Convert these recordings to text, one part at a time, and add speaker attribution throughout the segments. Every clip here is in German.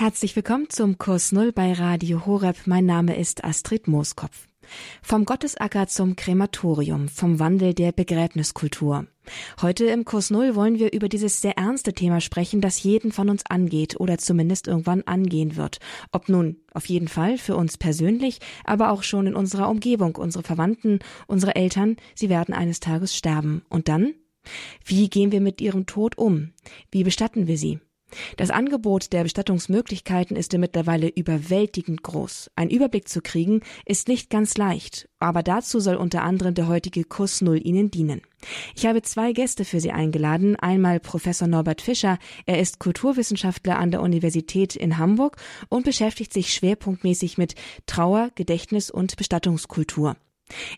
Speaker 1: Herzlich willkommen zum Kurs Null bei Radio Horeb. Mein Name ist Astrid Mooskopf. Vom Gottesacker zum Krematorium, vom Wandel der Begräbniskultur. Heute im Kurs Null wollen wir über dieses sehr ernste Thema sprechen, das jeden von uns angeht oder zumindest irgendwann angehen wird. Ob nun auf jeden Fall für uns persönlich, aber auch schon in unserer Umgebung, unsere Verwandten, unsere Eltern, sie werden eines Tages sterben. Und dann? Wie gehen wir mit ihrem Tod um? Wie bestatten wir sie? Das Angebot der Bestattungsmöglichkeiten ist mittlerweile überwältigend groß. Ein Überblick zu kriegen ist nicht ganz leicht, aber dazu soll unter anderem der heutige Kurs Null Ihnen dienen. Ich habe zwei Gäste für Sie eingeladen. Einmal Professor Norbert Fischer. Er ist Kulturwissenschaftler an der Universität in Hamburg und beschäftigt sich schwerpunktmäßig mit Trauer, Gedächtnis und Bestattungskultur.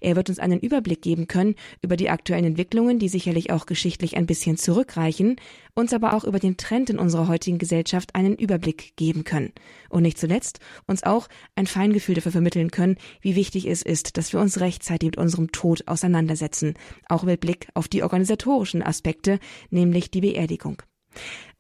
Speaker 1: Er wird uns einen Überblick geben können über die aktuellen Entwicklungen, die sicherlich auch geschichtlich ein bisschen zurückreichen, uns aber auch über den Trend in unserer heutigen Gesellschaft einen Überblick geben können. Und nicht zuletzt uns auch ein Feingefühl dafür vermitteln können, wie wichtig es ist, dass wir uns rechtzeitig mit unserem Tod auseinandersetzen, auch mit Blick auf die organisatorischen Aspekte, nämlich die Beerdigung.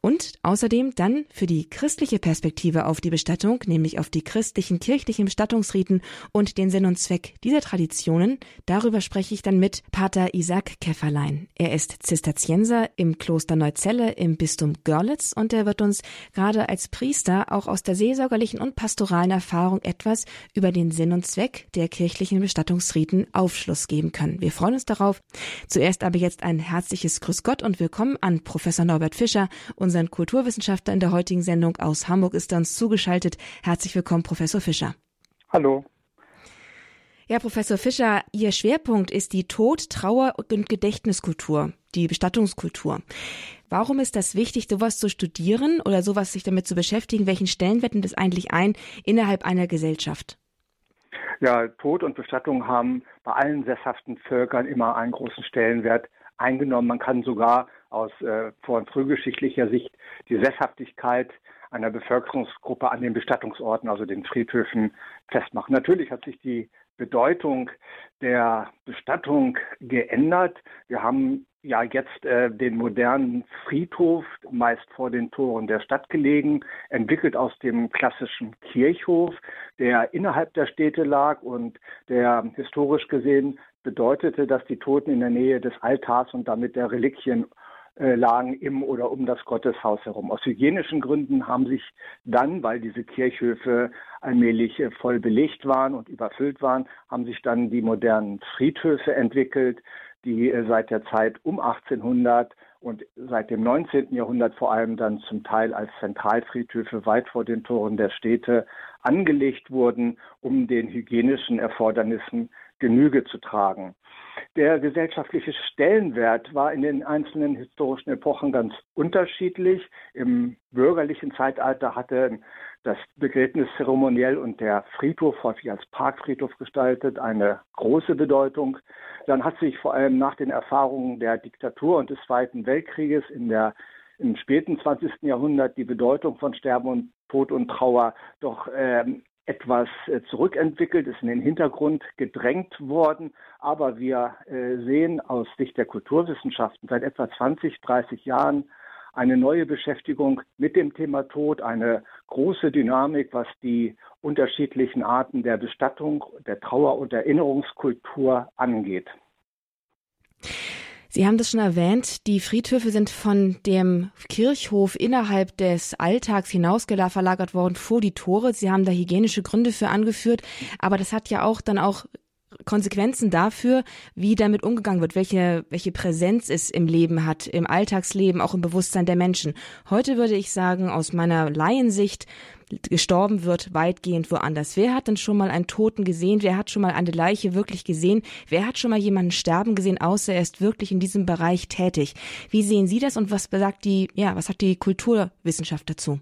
Speaker 1: Und außerdem dann für die christliche Perspektive auf die Bestattung, nämlich auf die christlichen kirchlichen Bestattungsriten und den Sinn und Zweck dieser Traditionen, darüber spreche ich dann mit Pater Isaac Käfferlein. Er ist Zisterzienser im Kloster Neuzelle im Bistum Görlitz und er wird uns gerade als Priester auch aus der seelsorgerlichen und pastoralen Erfahrung etwas über den Sinn und Zweck der kirchlichen Bestattungsriten Aufschluss geben können. Wir freuen uns darauf. Zuerst aber jetzt ein herzliches Grüß Gott und willkommen an Professor Norbert Fischer, unseren Kulturwissenschaftler in der heutigen Sendung aus Hamburg, ist uns zugeschaltet. Herzlich willkommen, Professor Fischer.
Speaker 2: Hallo.
Speaker 1: Ja, Professor Fischer, Ihr Schwerpunkt ist die Tod-, Trauer- und Gedächtniskultur, die Bestattungskultur. Warum ist das wichtig, sowas zu studieren oder sowas sich damit zu beschäftigen? Welchen Stellenwert nimmt es eigentlich ein innerhalb einer Gesellschaft?
Speaker 2: Ja, Tod und Bestattung haben bei allen sesshaften Völkern immer einen großen Stellenwert eingenommen. Man kann sogar aus äh, vor- frühgeschichtlicher Sicht die Sesshaftigkeit einer Bevölkerungsgruppe an den Bestattungsorten, also den Friedhöfen, festmachen. Natürlich hat sich die Bedeutung der Bestattung geändert. Wir haben ja jetzt äh, den modernen Friedhof, meist vor den Toren der Stadt gelegen, entwickelt aus dem klassischen Kirchhof, der innerhalb der Städte lag und der historisch gesehen bedeutete, dass die Toten in der Nähe des Altars und damit der Reliquien äh, lagen im oder um das Gotteshaus herum. Aus hygienischen Gründen haben sich dann, weil diese Kirchhöfe allmählich äh, voll belegt waren und überfüllt waren, haben sich dann die modernen Friedhöfe entwickelt, die äh, seit der Zeit um 1800 und seit dem 19. Jahrhundert vor allem dann zum Teil als Zentralfriedhöfe weit vor den Toren der Städte angelegt wurden, um den hygienischen Erfordernissen Genüge zu tragen. Der gesellschaftliche Stellenwert war in den einzelnen historischen Epochen ganz unterschiedlich. Im bürgerlichen Zeitalter hatte das Begräbnis zeremoniell und der Friedhof, häufig als Parkfriedhof gestaltet, eine große Bedeutung. Dann hat sich vor allem nach den Erfahrungen der Diktatur und des Zweiten Weltkrieges in der im späten 20. Jahrhundert die Bedeutung von Sterben und Tod und Trauer doch ähm, etwas äh, zurückentwickelt, ist in den Hintergrund gedrängt worden. Aber wir äh, sehen aus Sicht der Kulturwissenschaften seit etwa 20, 30 Jahren eine neue Beschäftigung mit dem Thema Tod, eine große Dynamik, was die unterschiedlichen Arten der Bestattung, der Trauer- und Erinnerungskultur angeht.
Speaker 1: Sie haben das schon erwähnt, die Friedhöfe sind von dem Kirchhof innerhalb des Alltags hinaus verlagert worden vor die Tore. Sie haben da hygienische Gründe für angeführt, aber das hat ja auch dann auch Konsequenzen dafür, wie damit umgegangen wird, welche, welche Präsenz es im Leben hat, im Alltagsleben, auch im Bewusstsein der Menschen. Heute würde ich sagen, aus meiner Laiensicht, gestorben wird, weitgehend woanders. Wer hat denn schon mal einen Toten gesehen? Wer hat schon mal eine Leiche wirklich gesehen? Wer hat schon mal jemanden sterben gesehen, außer er ist wirklich in diesem Bereich tätig? Wie sehen Sie das und was besagt die, ja, was hat die Kulturwissenschaft dazu?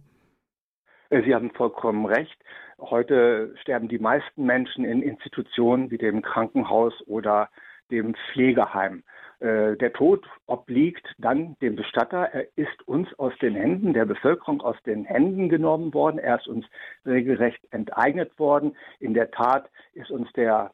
Speaker 2: Sie haben vollkommen recht. Heute sterben die meisten Menschen in Institutionen wie dem Krankenhaus oder dem Pflegeheim. Äh, der Tod obliegt dann dem Bestatter. Er ist uns aus den Händen der Bevölkerung aus den Händen genommen worden. Er ist uns regelrecht enteignet worden. In der Tat ist uns der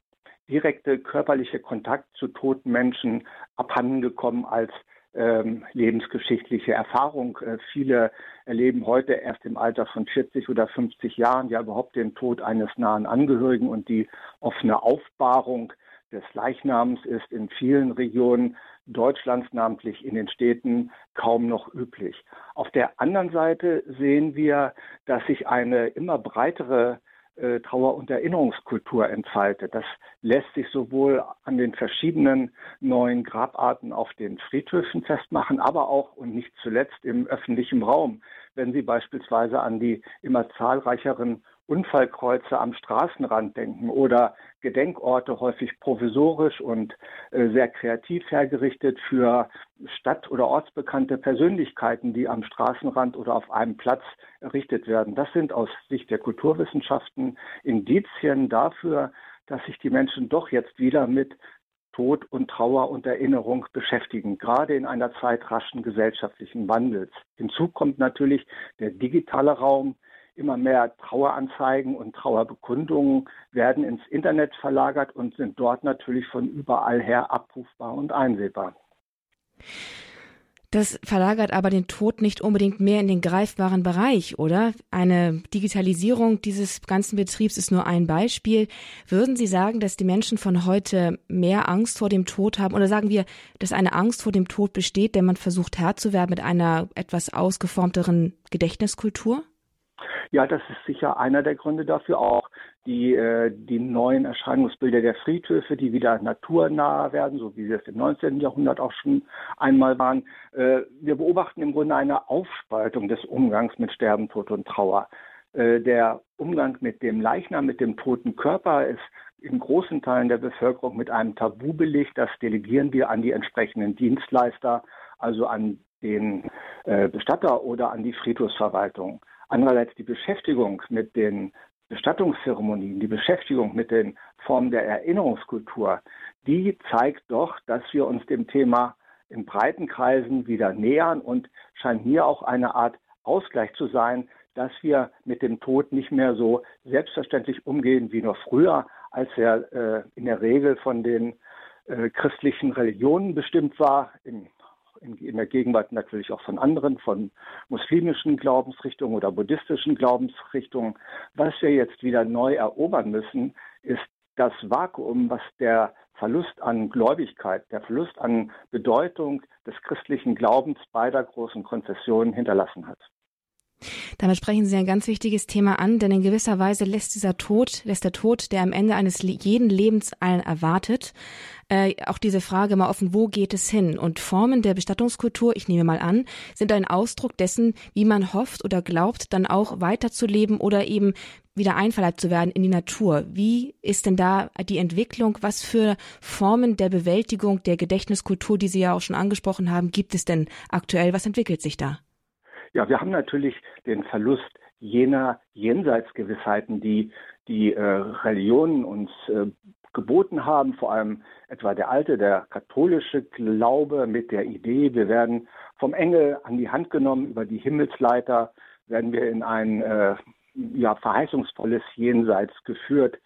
Speaker 2: direkte körperliche Kontakt zu toten Menschen abhandengekommen, als ähm, lebensgeschichtliche Erfahrung. Äh, viele erleben heute erst im Alter von 40 oder 50 Jahren ja überhaupt den Tod eines nahen Angehörigen und die offene Aufbahrung des Leichnams ist in vielen Regionen Deutschlands, namentlich in den Städten, kaum noch üblich. Auf der anderen Seite sehen wir, dass sich eine immer breitere äh, Trauer- und Erinnerungskultur entfaltet. Das lässt sich sowohl an den verschiedenen neuen Grabarten auf den Friedhöfen festmachen, aber auch und nicht zuletzt im öffentlichen Raum. Wenn Sie beispielsweise an die immer zahlreicheren Unfallkreuze am Straßenrand denken oder Gedenkorte häufig provisorisch und äh, sehr kreativ hergerichtet für stadt- oder ortsbekannte Persönlichkeiten, die am Straßenrand oder auf einem Platz errichtet werden. Das sind aus Sicht der Kulturwissenschaften Indizien dafür, dass sich die Menschen doch jetzt wieder mit Tod und Trauer und Erinnerung beschäftigen, gerade in einer Zeit raschen gesellschaftlichen Wandels. Hinzu kommt natürlich der digitale Raum, Immer mehr Traueranzeigen und Trauerbekundungen werden ins Internet verlagert und sind dort natürlich von überall her abrufbar und einsehbar.
Speaker 1: Das verlagert aber den Tod nicht unbedingt mehr in den greifbaren Bereich, oder? Eine Digitalisierung dieses ganzen Betriebs ist nur ein Beispiel. Würden Sie sagen, dass die Menschen von heute mehr Angst vor dem Tod haben? Oder sagen wir, dass eine Angst vor dem Tod besteht, der man versucht Herr zu werden mit einer etwas ausgeformteren Gedächtniskultur?
Speaker 2: Ja, das ist sicher einer der Gründe dafür auch. Die, äh, die neuen Erscheinungsbilder der Friedhöfe, die wieder naturnah werden, so wie sie es im 19. Jahrhundert auch schon einmal waren. Äh, wir beobachten im Grunde eine Aufspaltung des Umgangs mit Sterben, Tod und Trauer. Äh, der Umgang mit dem Leichnam, mit dem toten Körper ist in großen Teilen der Bevölkerung mit einem Tabu belegt. Das delegieren wir an die entsprechenden Dienstleister, also an den äh, Bestatter oder an die Friedhofsverwaltung. Andererseits die Beschäftigung mit den Bestattungszeremonien, die Beschäftigung mit den Formen der Erinnerungskultur, die zeigt doch, dass wir uns dem Thema in breiten Kreisen wieder nähern und scheint mir auch eine Art Ausgleich zu sein, dass wir mit dem Tod nicht mehr so selbstverständlich umgehen wie noch früher, als er äh, in der Regel von den äh, christlichen Religionen bestimmt war. Im in, in, der Gegenwart natürlich auch von anderen, von muslimischen Glaubensrichtungen oder buddhistischen Glaubensrichtungen. Was wir jetzt wieder neu erobern müssen, ist das Vakuum, was der Verlust an Gläubigkeit, der Verlust an Bedeutung des christlichen Glaubens beider großen Konfessionen hinterlassen hat.
Speaker 1: Damit sprechen Sie ein ganz wichtiges Thema an, denn in gewisser Weise lässt dieser Tod, lässt der Tod, der am Ende eines jeden Lebens allen erwartet, äh, auch diese Frage mal offen, wo geht es hin? Und Formen der Bestattungskultur, ich nehme mal an, sind ein Ausdruck dessen, wie man hofft oder glaubt, dann auch weiterzuleben oder eben wieder einverleibt zu werden in die Natur. Wie ist denn da die Entwicklung? Was für Formen der Bewältigung der Gedächtniskultur, die Sie ja auch schon angesprochen haben, gibt es denn aktuell? Was entwickelt sich da?
Speaker 2: Ja, wir haben natürlich den Verlust jener Jenseitsgewissheiten, die die äh, Religionen uns äh, geboten haben, vor allem etwa der alte, der katholische Glaube mit der Idee, wir werden vom Engel an die Hand genommen über die Himmelsleiter, werden wir in ein äh, ja, verheißungsvolles Jenseits geführt.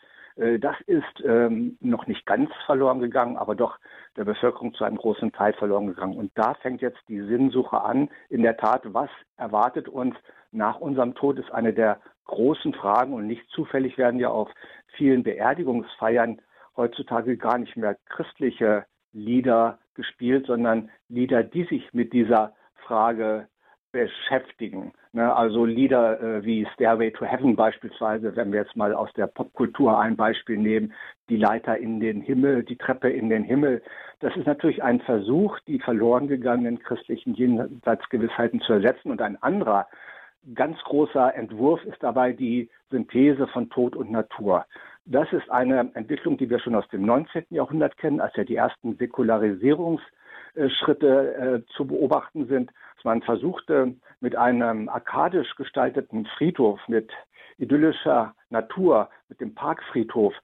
Speaker 2: Äh, das ist ähm, noch nicht ganz verloren gegangen, aber doch der Bevölkerung zu einem großen Teil verloren gegangen. Und da fängt jetzt die Sinnsuche an. In der Tat, was erwartet uns nach unserem Tod, ist eine der großen Fragen. Und nicht zufällig werden ja auf vielen Beerdigungsfeiern heutzutage gar nicht mehr christliche Lieder gespielt, sondern Lieder, die sich mit dieser Frage beschäftigen. Ne, also Lieder äh, wie Stairway to Heaven beispielsweise, wenn wir jetzt mal aus der Popkultur ein Beispiel nehmen, die Leiter in den Himmel, die Treppe in den Himmel. Das ist natürlich ein Versuch, die verloren gegangenen christlichen Jenseitsgewissheiten zu ersetzen. Und ein anderer ganz großer Entwurf ist dabei die Synthese von Tod und Natur. Das ist eine Entwicklung, die wir schon aus dem 19. Jahrhundert kennen, als ja die ersten Säkularisierungsschritte äh, zu beobachten sind man versuchte mit einem arkadisch gestalteten Friedhof, mit idyllischer Natur, mit dem Parkfriedhof,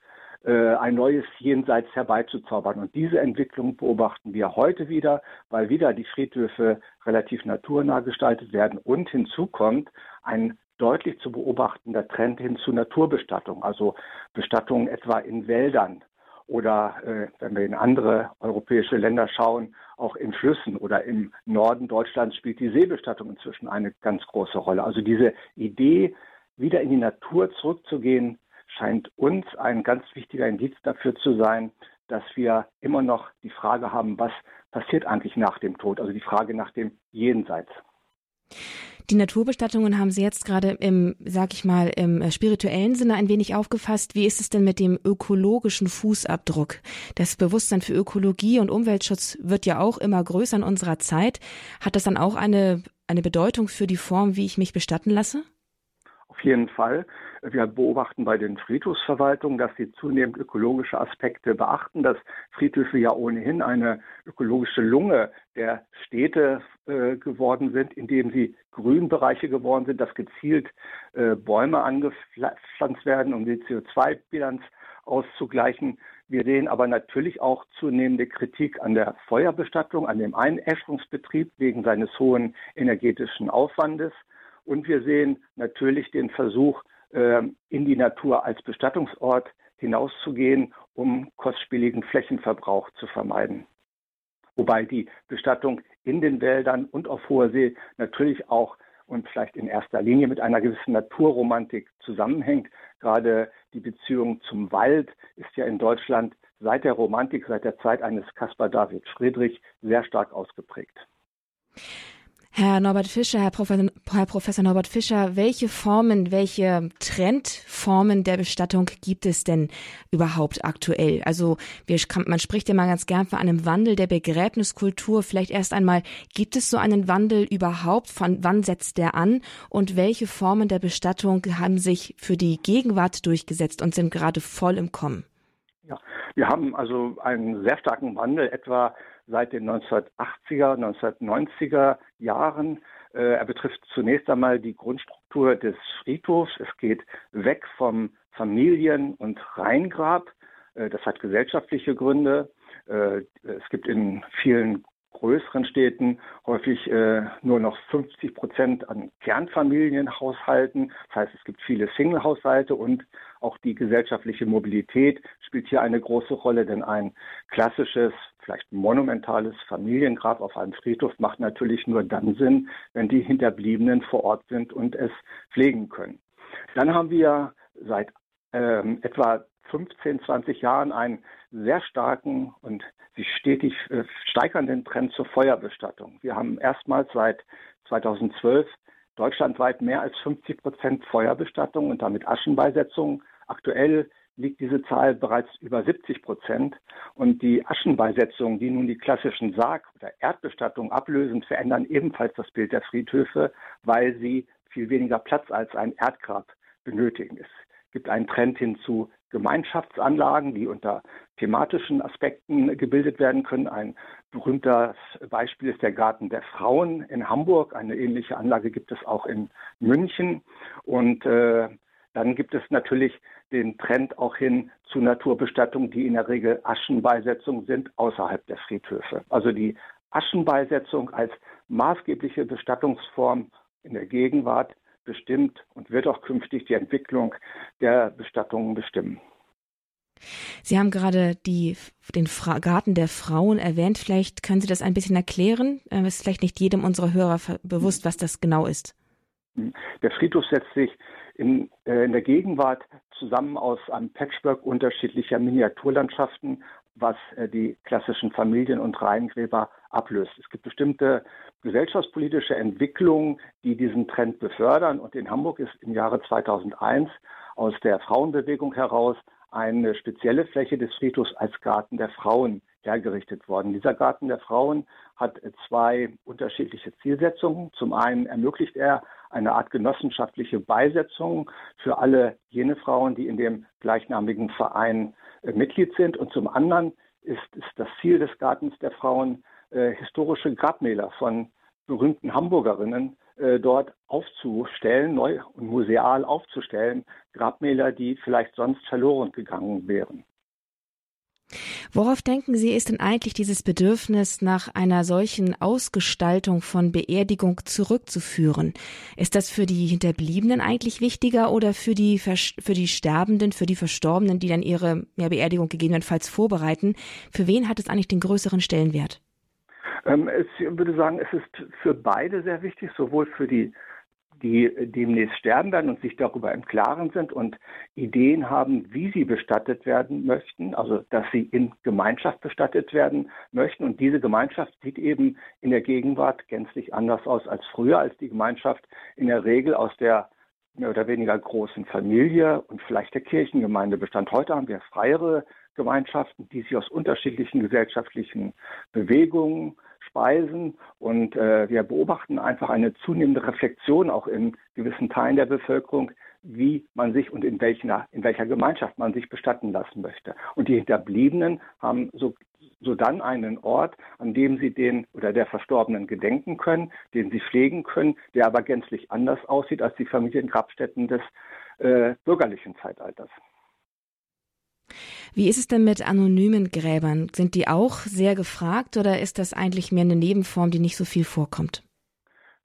Speaker 2: äh, ein neues Jenseits herbeizuzaubern. Und diese Entwicklung beobachten wir heute wieder, weil wieder die Friedhöfe relativ naturnah gestaltet werden. Und hinzu kommt ein deutlich zu beobachtender Trend hin zu Naturbestattung, also Bestattung etwa in Wäldern oder äh, wenn wir in andere europäische Länder schauen, auch in Flüssen oder im Norden Deutschlands spielt die Seebestattung inzwischen eine ganz große Rolle. Also diese Idee, wieder in die Natur zurückzugehen, scheint uns ein ganz wichtiger Indiz dafür zu sein, dass wir immer noch die Frage haben, was passiert eigentlich nach dem Tod, also die Frage nach dem Jenseits.
Speaker 1: Die Naturbestattungen haben Sie jetzt gerade im, sag ich mal, im äh, spirituellen Sinne ein wenig aufgefasst. Wie ist es denn mit dem ökologischen Fußabdruck? Das Bewusstsein für Ökologie und Umweltschutz wird ja auch immer größer in unserer Zeit. Hat das dann auch eine, eine Bedeutung für die Form, wie ich mich bestatten lasse?
Speaker 2: Auf jeden Fall. Wir beobachten bei den Friedhofsverwaltungen, dass sie zunehmend ökologische Aspekte beachten, dass Friedhöfe ja ohnehin eine ökologische Lunge der Städte äh, geworden sind, indem sie Grünbereiche geworden sind, dass gezielt äh, Bäume angepflanzt werden, um die CO2-Bilanz auszugleichen. Wir sehen aber natürlich auch zunehmende Kritik an der Feuerbestattung, an dem Einäscherungsbetrieb wegen seines hohen energetischen Aufwandes. Und wir sehen natürlich den Versuch, in die Natur als Bestattungsort hinauszugehen, um kostspieligen Flächenverbrauch zu vermeiden. Wobei die Bestattung in den Wäldern und auf hoher See natürlich auch und vielleicht in erster Linie mit einer gewissen Naturromantik zusammenhängt. Gerade die Beziehung zum Wald ist ja in Deutschland seit der Romantik, seit der Zeit eines Caspar David Friedrich sehr stark ausgeprägt.
Speaker 1: Herr Norbert Fischer, Herr Professor, Herr Professor Norbert Fischer, welche Formen, welche Trendformen der Bestattung gibt es denn überhaupt aktuell? Also wir, man spricht ja mal ganz gern von einem Wandel der Begräbniskultur. Vielleicht erst einmal, gibt es so einen Wandel überhaupt? Von wann setzt der an? Und welche Formen der Bestattung haben sich für die Gegenwart durchgesetzt und sind gerade voll im Kommen?
Speaker 2: Ja, wir haben also einen sehr starken Wandel, etwa seit den 1980er, 1990er Jahren. Äh, er betrifft zunächst einmal die Grundstruktur des Friedhofs. Es geht weg vom Familien- und Rheingrab. Äh, das hat gesellschaftliche Gründe. Äh, es gibt in vielen größeren Städten häufig äh, nur noch 50 Prozent an Kernfamilienhaushalten. Das heißt, es gibt viele Single-Haushalte und auch die gesellschaftliche Mobilität spielt hier eine große Rolle, denn ein klassisches, vielleicht monumentales Familiengrab auf einem Friedhof macht natürlich nur dann Sinn, wenn die Hinterbliebenen vor Ort sind und es pflegen können. Dann haben wir seit ähm, etwa 15, 20 Jahren einen sehr starken und sich stetig äh, steigernden Trend zur Feuerbestattung. Wir haben erstmals seit 2012 deutschlandweit mehr als 50 Prozent Feuerbestattung und damit Aschenbeisetzung. Aktuell liegt diese Zahl bereits über 70 Prozent. Und die Aschenbeisetzungen, die nun die klassischen Sarg- oder Erdbestattungen ablösen, verändern ebenfalls das Bild der Friedhöfe, weil sie viel weniger Platz als ein Erdgrab benötigen. Es gibt einen Trend hin zu Gemeinschaftsanlagen, die unter thematischen Aspekten gebildet werden können. Ein berühmtes Beispiel ist der Garten der Frauen in Hamburg. Eine ähnliche Anlage gibt es auch in München. Und äh, dann gibt es natürlich den Trend auch hin zu Naturbestattungen, die in der Regel Aschenbeisetzungen sind außerhalb der Friedhöfe. Also die Aschenbeisetzung als maßgebliche Bestattungsform in der Gegenwart bestimmt und wird auch künftig die Entwicklung der Bestattungen bestimmen.
Speaker 1: Sie haben gerade die, den Fra Garten der Frauen erwähnt. Vielleicht können Sie das ein bisschen erklären. Es äh, ist vielleicht nicht jedem unserer Hörer bewusst, was das genau ist.
Speaker 2: Der Friedhof setzt sich in, äh, in der Gegenwart zusammen aus einem Patchwork unterschiedlicher Miniaturlandschaften, was äh, die klassischen Familien- und Reihengräber ablöst. Es gibt bestimmte gesellschaftspolitische Entwicklungen, die diesen Trend befördern. Und in Hamburg ist im Jahre 2001 aus der Frauenbewegung heraus eine spezielle Fläche des Friedhofs als Garten der Frauen hergerichtet worden. Dieser Garten der Frauen hat zwei unterschiedliche Zielsetzungen. Zum einen ermöglicht er eine Art genossenschaftliche Beisetzung für alle jene Frauen, die in dem gleichnamigen Verein äh, Mitglied sind. Und zum anderen ist, ist das Ziel des Gartens der Frauen, äh, historische Grabmäler von berühmten Hamburgerinnen äh, dort aufzustellen, neu und museal aufzustellen, Grabmäler, die vielleicht sonst verloren gegangen wären.
Speaker 1: Worauf denken Sie, ist denn eigentlich dieses Bedürfnis nach einer solchen Ausgestaltung von Beerdigung zurückzuführen? Ist das für die Hinterbliebenen eigentlich wichtiger oder für die, für die Sterbenden, für die Verstorbenen, die dann ihre ja, Beerdigung gegebenenfalls vorbereiten? Für wen hat es eigentlich den größeren Stellenwert?
Speaker 2: Ähm, ich würde sagen, es ist für beide sehr wichtig, sowohl für die die demnächst sterben werden und sich darüber im Klaren sind und Ideen haben, wie sie bestattet werden möchten, also dass sie in Gemeinschaft bestattet werden möchten. Und diese Gemeinschaft sieht eben in der Gegenwart gänzlich anders aus als früher, als die Gemeinschaft in der Regel aus der mehr oder weniger großen Familie und vielleicht der Kirchengemeinde bestand. Heute haben wir freiere Gemeinschaften, die sich aus unterschiedlichen gesellschaftlichen Bewegungen, speisen. Und äh, wir beobachten einfach eine zunehmende Reflexion auch in gewissen Teilen der Bevölkerung, wie man sich und in welcher, in welcher Gemeinschaft man sich bestatten lassen möchte. Und die Hinterbliebenen haben so, so dann einen Ort, an dem sie den oder der Verstorbenen gedenken können, den sie pflegen können, der aber gänzlich anders aussieht als die Familiengrabstätten des äh, bürgerlichen Zeitalters.
Speaker 1: Wie ist es denn mit anonymen Gräbern? Sind die auch sehr gefragt oder ist das eigentlich mehr eine Nebenform, die nicht so viel vorkommt?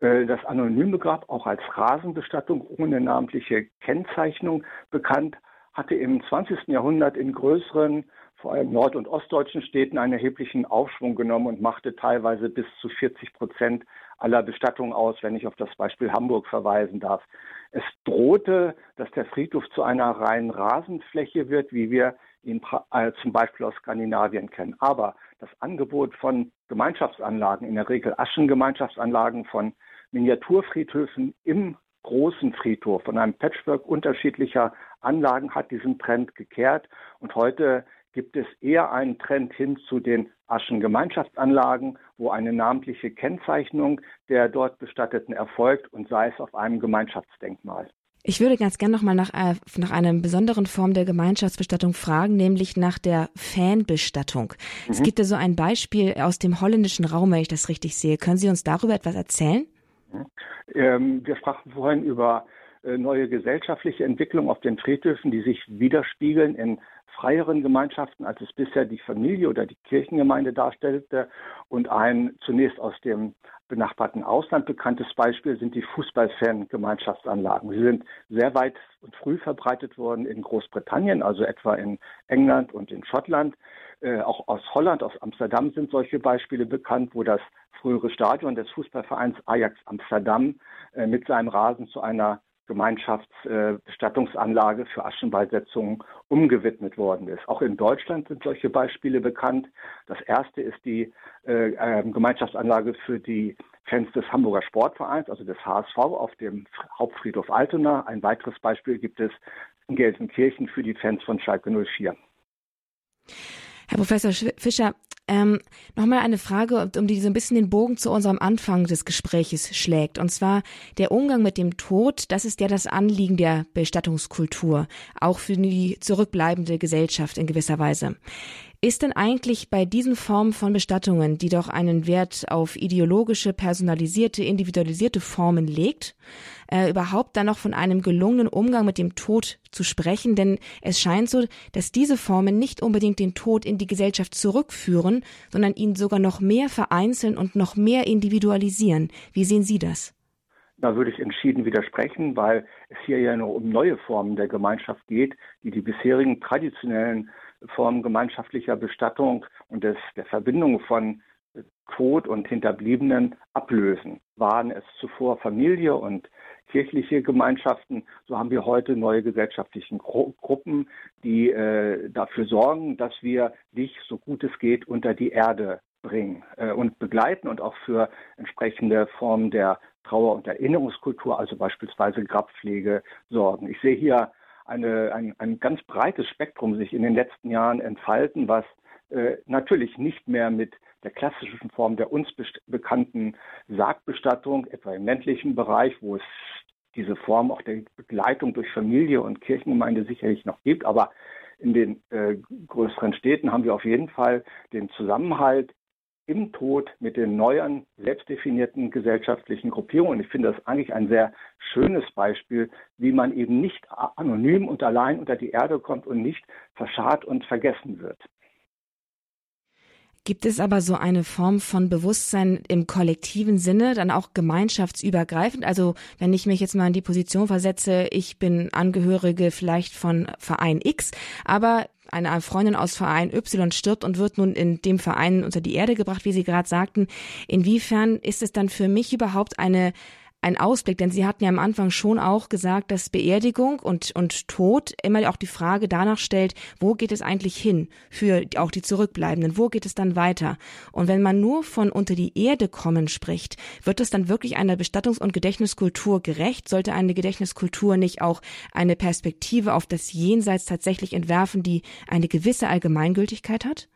Speaker 2: Äh, das anonyme Grab, auch als Rasenbestattung ohne namentliche Kennzeichnung bekannt, hatte im 20. Jahrhundert in größeren, vor allem nord- und ostdeutschen Städten einen erheblichen Aufschwung genommen und machte teilweise bis zu 40 Prozent aller Bestattungen aus, wenn ich auf das Beispiel Hamburg verweisen darf. Es drohte, dass der Friedhof zu einer reinen Rasenfläche wird, wie wir ihn äh, zum Beispiel aus Skandinavien kennen. Aber das Angebot von Gemeinschaftsanlagen, in der Regel Aschengemeinschaftsanlagen von Miniaturfriedhöfen im großen Friedhof, von einem Patchwork unterschiedlicher Anlagen hat diesen Trend gekehrt. Und heute gibt es eher einen Trend hin zu den Aschengemeinschaftsanlagen, wo eine namentliche Kennzeichnung der dort Bestatteten erfolgt und sei es auf einem Gemeinschaftsdenkmal.
Speaker 1: Ich würde ganz gern nochmal nach, äh, nach einer besonderen Form der Gemeinschaftsbestattung fragen, nämlich nach der Fanbestattung. Mhm. Es gibt ja so ein Beispiel aus dem holländischen Raum, wenn ich das richtig sehe. Können Sie uns darüber etwas erzählen?
Speaker 2: Mhm. Ähm, wir sprachen vorhin über neue gesellschaftliche Entwicklungen auf den Friedhöfen, die sich widerspiegeln in freieren Gemeinschaften, als es bisher die Familie oder die Kirchengemeinde darstellte. Und ein zunächst aus dem benachbarten Ausland bekanntes Beispiel sind die Fußballfan-Gemeinschaftsanlagen. Sie sind sehr weit und früh verbreitet worden in Großbritannien, also etwa in England und in Schottland. Äh, auch aus Holland, aus Amsterdam sind solche Beispiele bekannt, wo das frühere Stadion des Fußballvereins Ajax Amsterdam äh, mit seinem Rasen zu einer Gemeinschaftsbestattungsanlage für Aschenbeisetzungen umgewidmet worden ist. Auch in Deutschland sind solche Beispiele bekannt. Das erste ist die äh, äh, Gemeinschaftsanlage für die Fans des Hamburger Sportvereins, also des HSV auf dem Hauptfriedhof Altona. Ein weiteres Beispiel gibt es in Gelsenkirchen für die Fans von Schalke 04.
Speaker 1: Herr Professor Fischer, ähm, Nochmal eine Frage, um die so ein bisschen den Bogen zu unserem Anfang des Gespräches schlägt. Und zwar der Umgang mit dem Tod, das ist ja das Anliegen der Bestattungskultur, auch für die zurückbleibende Gesellschaft in gewisser Weise. Ist denn eigentlich bei diesen Formen von Bestattungen, die doch einen Wert auf ideologische, personalisierte, individualisierte Formen legt, äh, überhaupt dann noch von einem gelungenen Umgang mit dem Tod zu sprechen? Denn es scheint so, dass diese Formen nicht unbedingt den Tod in die Gesellschaft zurückführen, sondern ihn sogar noch mehr vereinzeln und noch mehr individualisieren. Wie sehen Sie das?
Speaker 2: Da würde ich entschieden widersprechen, weil es hier ja nur um neue Formen der Gemeinschaft geht, die die bisherigen traditionellen Formen gemeinschaftlicher Bestattung und des, der Verbindung von Tod und Hinterbliebenen ablösen. Waren es zuvor Familie und kirchliche Gemeinschaften, so haben wir heute neue gesellschaftliche Gru Gruppen, die äh, dafür sorgen, dass wir dich, so gut es geht, unter die Erde bringen äh, und begleiten und auch für entsprechende Formen der Trauer- und Erinnerungskultur, also beispielsweise Grabpflege, sorgen. Ich sehe hier eine, ein, ein ganz breites Spektrum sich in den letzten Jahren entfalten, was äh, natürlich nicht mehr mit der klassischen Form der uns bekannten Sargbestattung, etwa im ländlichen Bereich, wo es diese Form auch der Begleitung durch Familie und Kirchengemeinde sicherlich noch gibt, aber in den äh, größeren Städten haben wir auf jeden Fall den Zusammenhalt im Tod mit den neuen, selbstdefinierten gesellschaftlichen Gruppierungen. Ich finde das eigentlich ein sehr schönes Beispiel, wie man eben nicht anonym und allein unter die Erde kommt und nicht verscharrt und vergessen wird.
Speaker 1: Gibt es aber so eine Form von Bewusstsein im kollektiven Sinne, dann auch gemeinschaftsübergreifend? Also wenn ich mich jetzt mal in die Position versetze, ich bin Angehörige vielleicht von Verein X, aber eine Freundin aus Verein Y stirbt und wird nun in dem Verein unter die Erde gebracht, wie Sie gerade sagten. Inwiefern ist es dann für mich überhaupt eine ein Ausblick, denn Sie hatten ja am Anfang schon auch gesagt, dass Beerdigung und, und Tod immer auch die Frage danach stellt, wo geht es eigentlich hin für auch die Zurückbleibenden, wo geht es dann weiter? Und wenn man nur von unter die Erde kommen spricht, wird es dann wirklich einer Bestattungs- und Gedächtniskultur gerecht? Sollte eine Gedächtniskultur nicht auch eine Perspektive auf das Jenseits tatsächlich entwerfen, die eine gewisse Allgemeingültigkeit hat?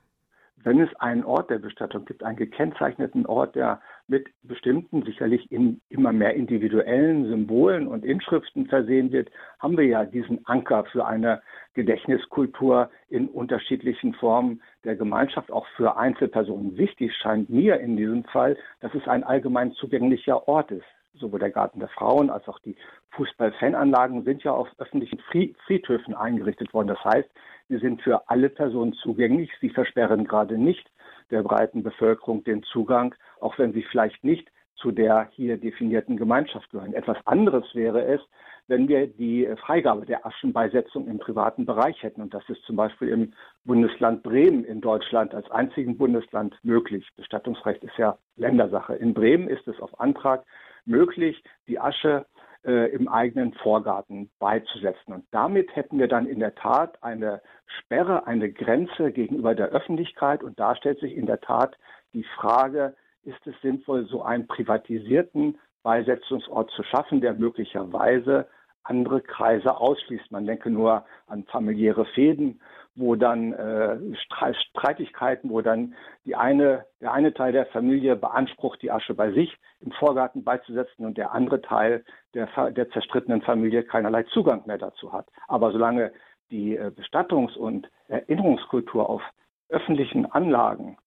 Speaker 2: Wenn es einen Ort der Bestattung gibt, einen gekennzeichneten Ort, der mit bestimmten, sicherlich in immer mehr individuellen Symbolen und Inschriften versehen wird, haben wir ja diesen Anker für eine Gedächtniskultur in unterschiedlichen Formen der Gemeinschaft, auch für Einzelpersonen. Wichtig scheint mir in diesem Fall, dass es ein allgemein zugänglicher Ort ist. Sowohl der Garten der Frauen als auch die Fußballfananlagen sind ja auf öffentlichen Friedhöfen eingerichtet worden. Das heißt, sie sind für alle Personen zugänglich. Sie versperren gerade nicht der breiten Bevölkerung den Zugang, auch wenn sie vielleicht nicht zu der hier definierten Gemeinschaft gehören. Etwas anderes wäre es, wenn wir die Freigabe der Aschenbeisetzung im privaten Bereich hätten. Und das ist zum Beispiel im Bundesland Bremen in Deutschland als einzigen Bundesland möglich. Bestattungsrecht ist ja Ländersache. In Bremen ist es auf Antrag möglich, die Asche äh, im eigenen Vorgarten beizusetzen. Und damit hätten wir dann in der Tat eine Sperre, eine Grenze gegenüber der Öffentlichkeit. Und da stellt sich in der Tat die Frage, ist es sinnvoll, so einen privatisierten Beisetzungsort zu schaffen, der möglicherweise andere Kreise ausschließt. Man denke nur an familiäre Fäden wo dann äh, Streitigkeiten, wo dann die eine, der eine Teil der Familie beansprucht, die Asche bei sich im Vorgarten beizusetzen und der andere Teil der, der zerstrittenen Familie keinerlei Zugang mehr dazu hat. Aber solange die äh, Bestattungs- und Erinnerungskultur auf öffentlichen Anlagen,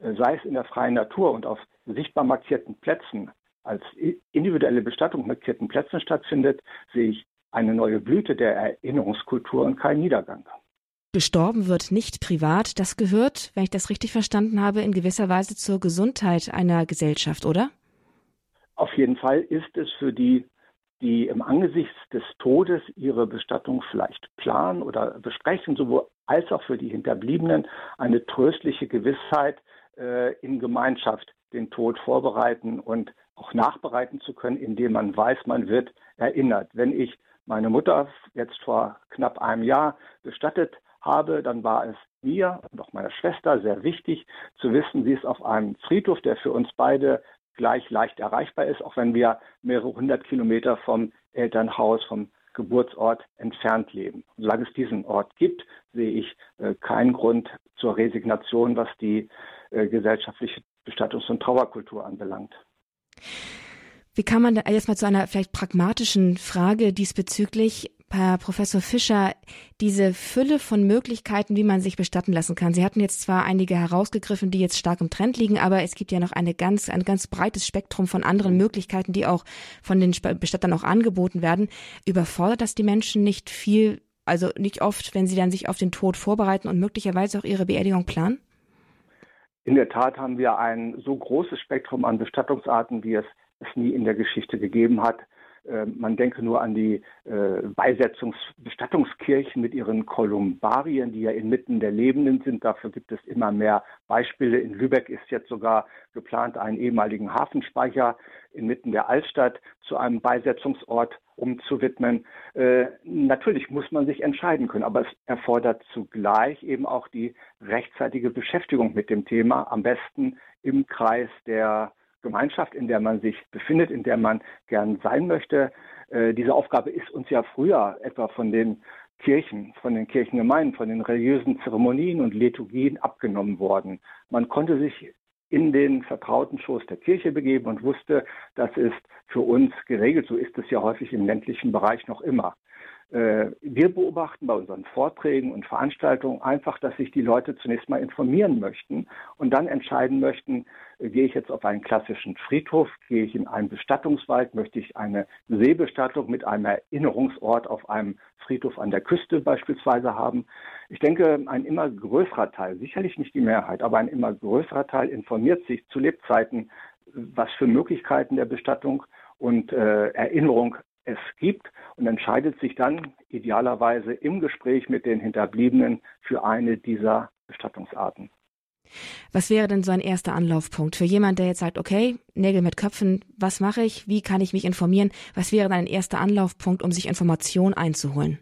Speaker 2: äh, sei es in der freien Natur und auf sichtbar markierten Plätzen, als individuelle Bestattung markierten Plätzen stattfindet, sehe ich eine neue Blüte der Erinnerungskultur und keinen Niedergang.
Speaker 1: Gestorben wird nicht privat. Das gehört, wenn ich das richtig verstanden habe, in gewisser Weise zur Gesundheit einer Gesellschaft, oder?
Speaker 2: Auf jeden Fall ist es für die, die im Angesicht des Todes ihre Bestattung vielleicht planen oder besprechen, sowohl als auch für die Hinterbliebenen eine tröstliche Gewissheit, äh, in Gemeinschaft den Tod vorbereiten und auch nachbereiten zu können, indem man weiß, man wird erinnert. Wenn ich meine Mutter jetzt vor knapp einem Jahr bestattet habe, dann war es mir und auch meiner Schwester sehr wichtig zu wissen, sie ist auf einem Friedhof, der für uns beide gleich leicht erreichbar ist, auch wenn wir mehrere hundert Kilometer vom Elternhaus, vom Geburtsort entfernt leben. solange es diesen Ort gibt, sehe ich äh, keinen Grund zur Resignation, was die äh, gesellschaftliche Bestattungs- und Trauerkultur anbelangt.
Speaker 1: Wie kann man da jetzt mal zu einer vielleicht pragmatischen Frage diesbezüglich Herr Professor Fischer, diese Fülle von Möglichkeiten, wie man sich bestatten lassen kann. Sie hatten jetzt zwar einige herausgegriffen, die jetzt stark im Trend liegen, aber es gibt ja noch eine ganz, ein ganz breites Spektrum von anderen Möglichkeiten, die auch von den Bestattern auch angeboten werden. Überfordert das die Menschen nicht viel, also nicht oft, wenn sie dann sich auf den Tod vorbereiten und möglicherweise auch ihre Beerdigung planen?
Speaker 2: In der Tat haben wir ein so großes Spektrum an Bestattungsarten, wie es es nie in der Geschichte gegeben hat. Äh, man denke nur an die äh, Beisetzungsbestattungskirchen mit ihren Kolumbarien, die ja inmitten der Lebenden sind. Dafür gibt es immer mehr Beispiele. In Lübeck ist jetzt sogar geplant, einen ehemaligen Hafenspeicher inmitten der Altstadt zu einem Beisetzungsort umzuwidmen. Äh, natürlich muss man sich entscheiden können, aber es erfordert zugleich eben auch die rechtzeitige Beschäftigung mit dem Thema, am besten im Kreis der Gemeinschaft, in der man sich befindet, in der man gern sein möchte. Äh, diese Aufgabe ist uns ja früher etwa von den Kirchen, von den Kirchengemeinden, von den religiösen Zeremonien und Liturgien abgenommen worden. Man konnte sich in den vertrauten Schoß der Kirche begeben und wusste, das ist für uns geregelt. So ist es ja häufig im ländlichen Bereich noch immer. Äh, wir beobachten bei unseren Vorträgen und Veranstaltungen einfach, dass sich die Leute zunächst mal informieren möchten und dann entscheiden möchten, äh, gehe ich jetzt auf einen klassischen Friedhof, gehe ich in einen Bestattungswald, möchte ich eine Seebestattung mit einem Erinnerungsort auf einem Friedhof an der Küste beispielsweise haben. Ich denke, ein immer größerer Teil, sicherlich nicht die Mehrheit, aber ein immer größerer Teil informiert sich zu Lebzeiten, was für Möglichkeiten der Bestattung und äh, Erinnerung es gibt und entscheidet sich dann idealerweise im Gespräch mit den Hinterbliebenen für eine dieser Bestattungsarten.
Speaker 1: Was wäre denn so ein erster Anlaufpunkt für jemand, der jetzt sagt, okay, Nägel mit Köpfen, was mache ich? Wie kann ich mich informieren? Was wäre dann ein erster Anlaufpunkt, um sich Informationen einzuholen?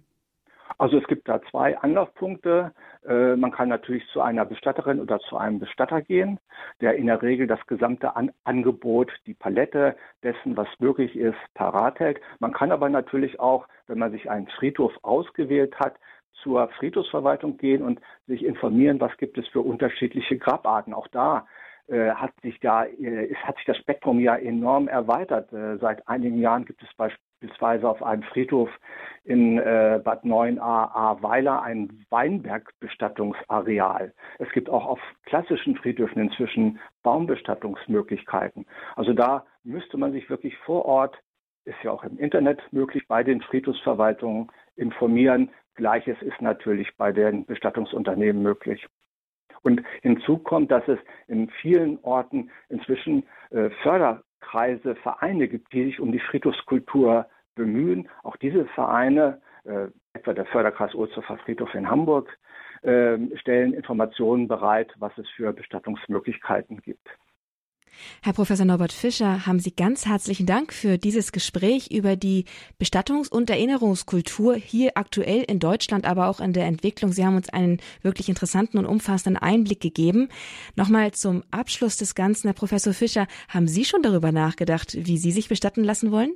Speaker 2: Also es gibt da zwei Anlaufpunkte. Äh, man kann natürlich zu einer Bestatterin oder zu einem Bestatter gehen, der in der Regel das gesamte An Angebot, die Palette dessen, was möglich ist, parat hält. Man kann aber natürlich auch, wenn man sich einen Friedhof ausgewählt hat, zur Friedhofsverwaltung gehen und sich informieren, was gibt es für unterschiedliche Grabarten. Auch da äh, hat sich da äh, hat sich das Spektrum ja enorm erweitert. Äh, seit einigen Jahren gibt es beispielsweise beispielsweise auf einem Friedhof in äh, Bad 9a Weiler ein Weinbergbestattungsareal. Es gibt auch auf klassischen Friedhöfen inzwischen Baumbestattungsmöglichkeiten. Also da müsste man sich wirklich vor Ort, ist ja auch im Internet möglich, bei den Friedhofsverwaltungen informieren. Gleiches ist natürlich bei den Bestattungsunternehmen möglich. Und hinzu kommt, dass es in vielen Orten inzwischen äh, Förder Kreise, Vereine gibt, die sich um die Friedhofskultur bemühen. Auch diese Vereine, äh, etwa der Förderkreis Ohlshofer Friedhof in Hamburg, äh, stellen Informationen bereit, was es für Bestattungsmöglichkeiten gibt.
Speaker 1: Herr Professor Norbert Fischer, haben Sie ganz herzlichen Dank für dieses Gespräch über die Bestattungs- und Erinnerungskultur hier aktuell in Deutschland, aber auch in der Entwicklung. Sie haben uns einen wirklich interessanten und umfassenden Einblick gegeben. Nochmal zum Abschluss des Ganzen, Herr Professor Fischer, haben Sie schon darüber nachgedacht, wie Sie sich bestatten lassen wollen?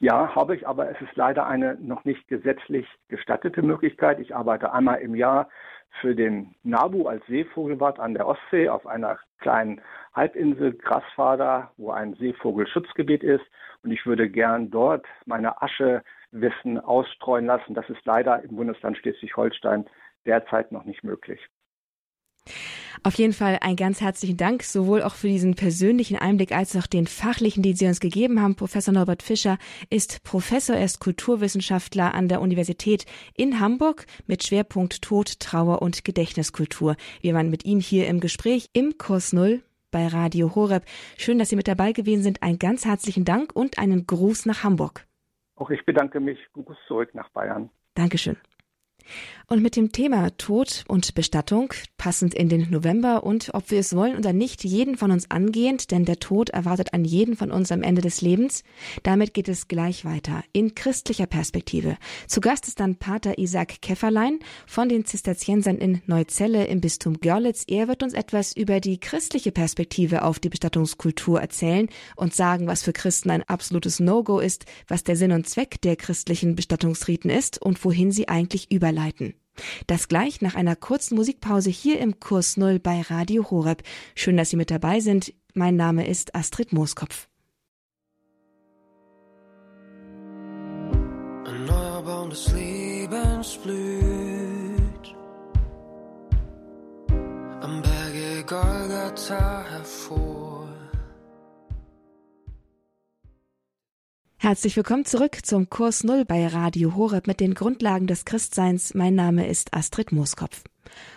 Speaker 2: Ja, habe ich, aber es ist leider eine noch nicht gesetzlich gestattete Möglichkeit. Ich arbeite einmal im Jahr für den Nabu als Seevogelwart an der Ostsee auf einer kleinen Halbinsel Grasfader, wo ein Seevogelschutzgebiet ist. Und ich würde gern dort meine Aschewissen ausstreuen lassen. Das ist leider im Bundesland Schleswig-Holstein derzeit noch nicht möglich.
Speaker 1: Auf jeden Fall ein ganz herzlichen Dank, sowohl auch für diesen persönlichen Einblick als auch den fachlichen, den Sie uns gegeben haben. Professor Norbert Fischer ist Professor, er ist Kulturwissenschaftler an der Universität in Hamburg mit Schwerpunkt Tod, Trauer und Gedächtniskultur. Wir waren mit ihm hier im Gespräch im Kurs Null bei Radio Horeb. Schön, dass Sie mit dabei gewesen sind. Einen ganz herzlichen Dank und einen Gruß nach Hamburg.
Speaker 2: Auch ich bedanke mich. Gruß zurück nach Bayern.
Speaker 1: Dankeschön. Und mit dem Thema Tod und Bestattung, passend in den November und ob wir es wollen oder nicht, jeden von uns angehend, denn der Tod erwartet an jeden von uns am Ende des Lebens. Damit geht es gleich weiter, in christlicher Perspektive. Zu Gast ist dann Pater Isaac Käfferlein von den Zisterziensern in Neuzelle im Bistum Görlitz. Er wird uns etwas über die christliche Perspektive auf die Bestattungskultur erzählen und sagen, was für Christen ein absolutes No-Go ist, was der Sinn und Zweck der christlichen Bestattungsriten ist und wohin sie eigentlich überleiten. Das gleich nach einer kurzen Musikpause hier im Kurs Null bei Radio Horeb. Schön, dass Sie mit dabei sind. Mein Name ist Astrid Mooskopf. Erneuerbaren des Lebens blüht am Berge Golgatha hervor. Herzlich willkommen zurück zum Kurs Null bei Radio Horeb mit den Grundlagen des Christseins. Mein Name ist Astrid Mooskopf.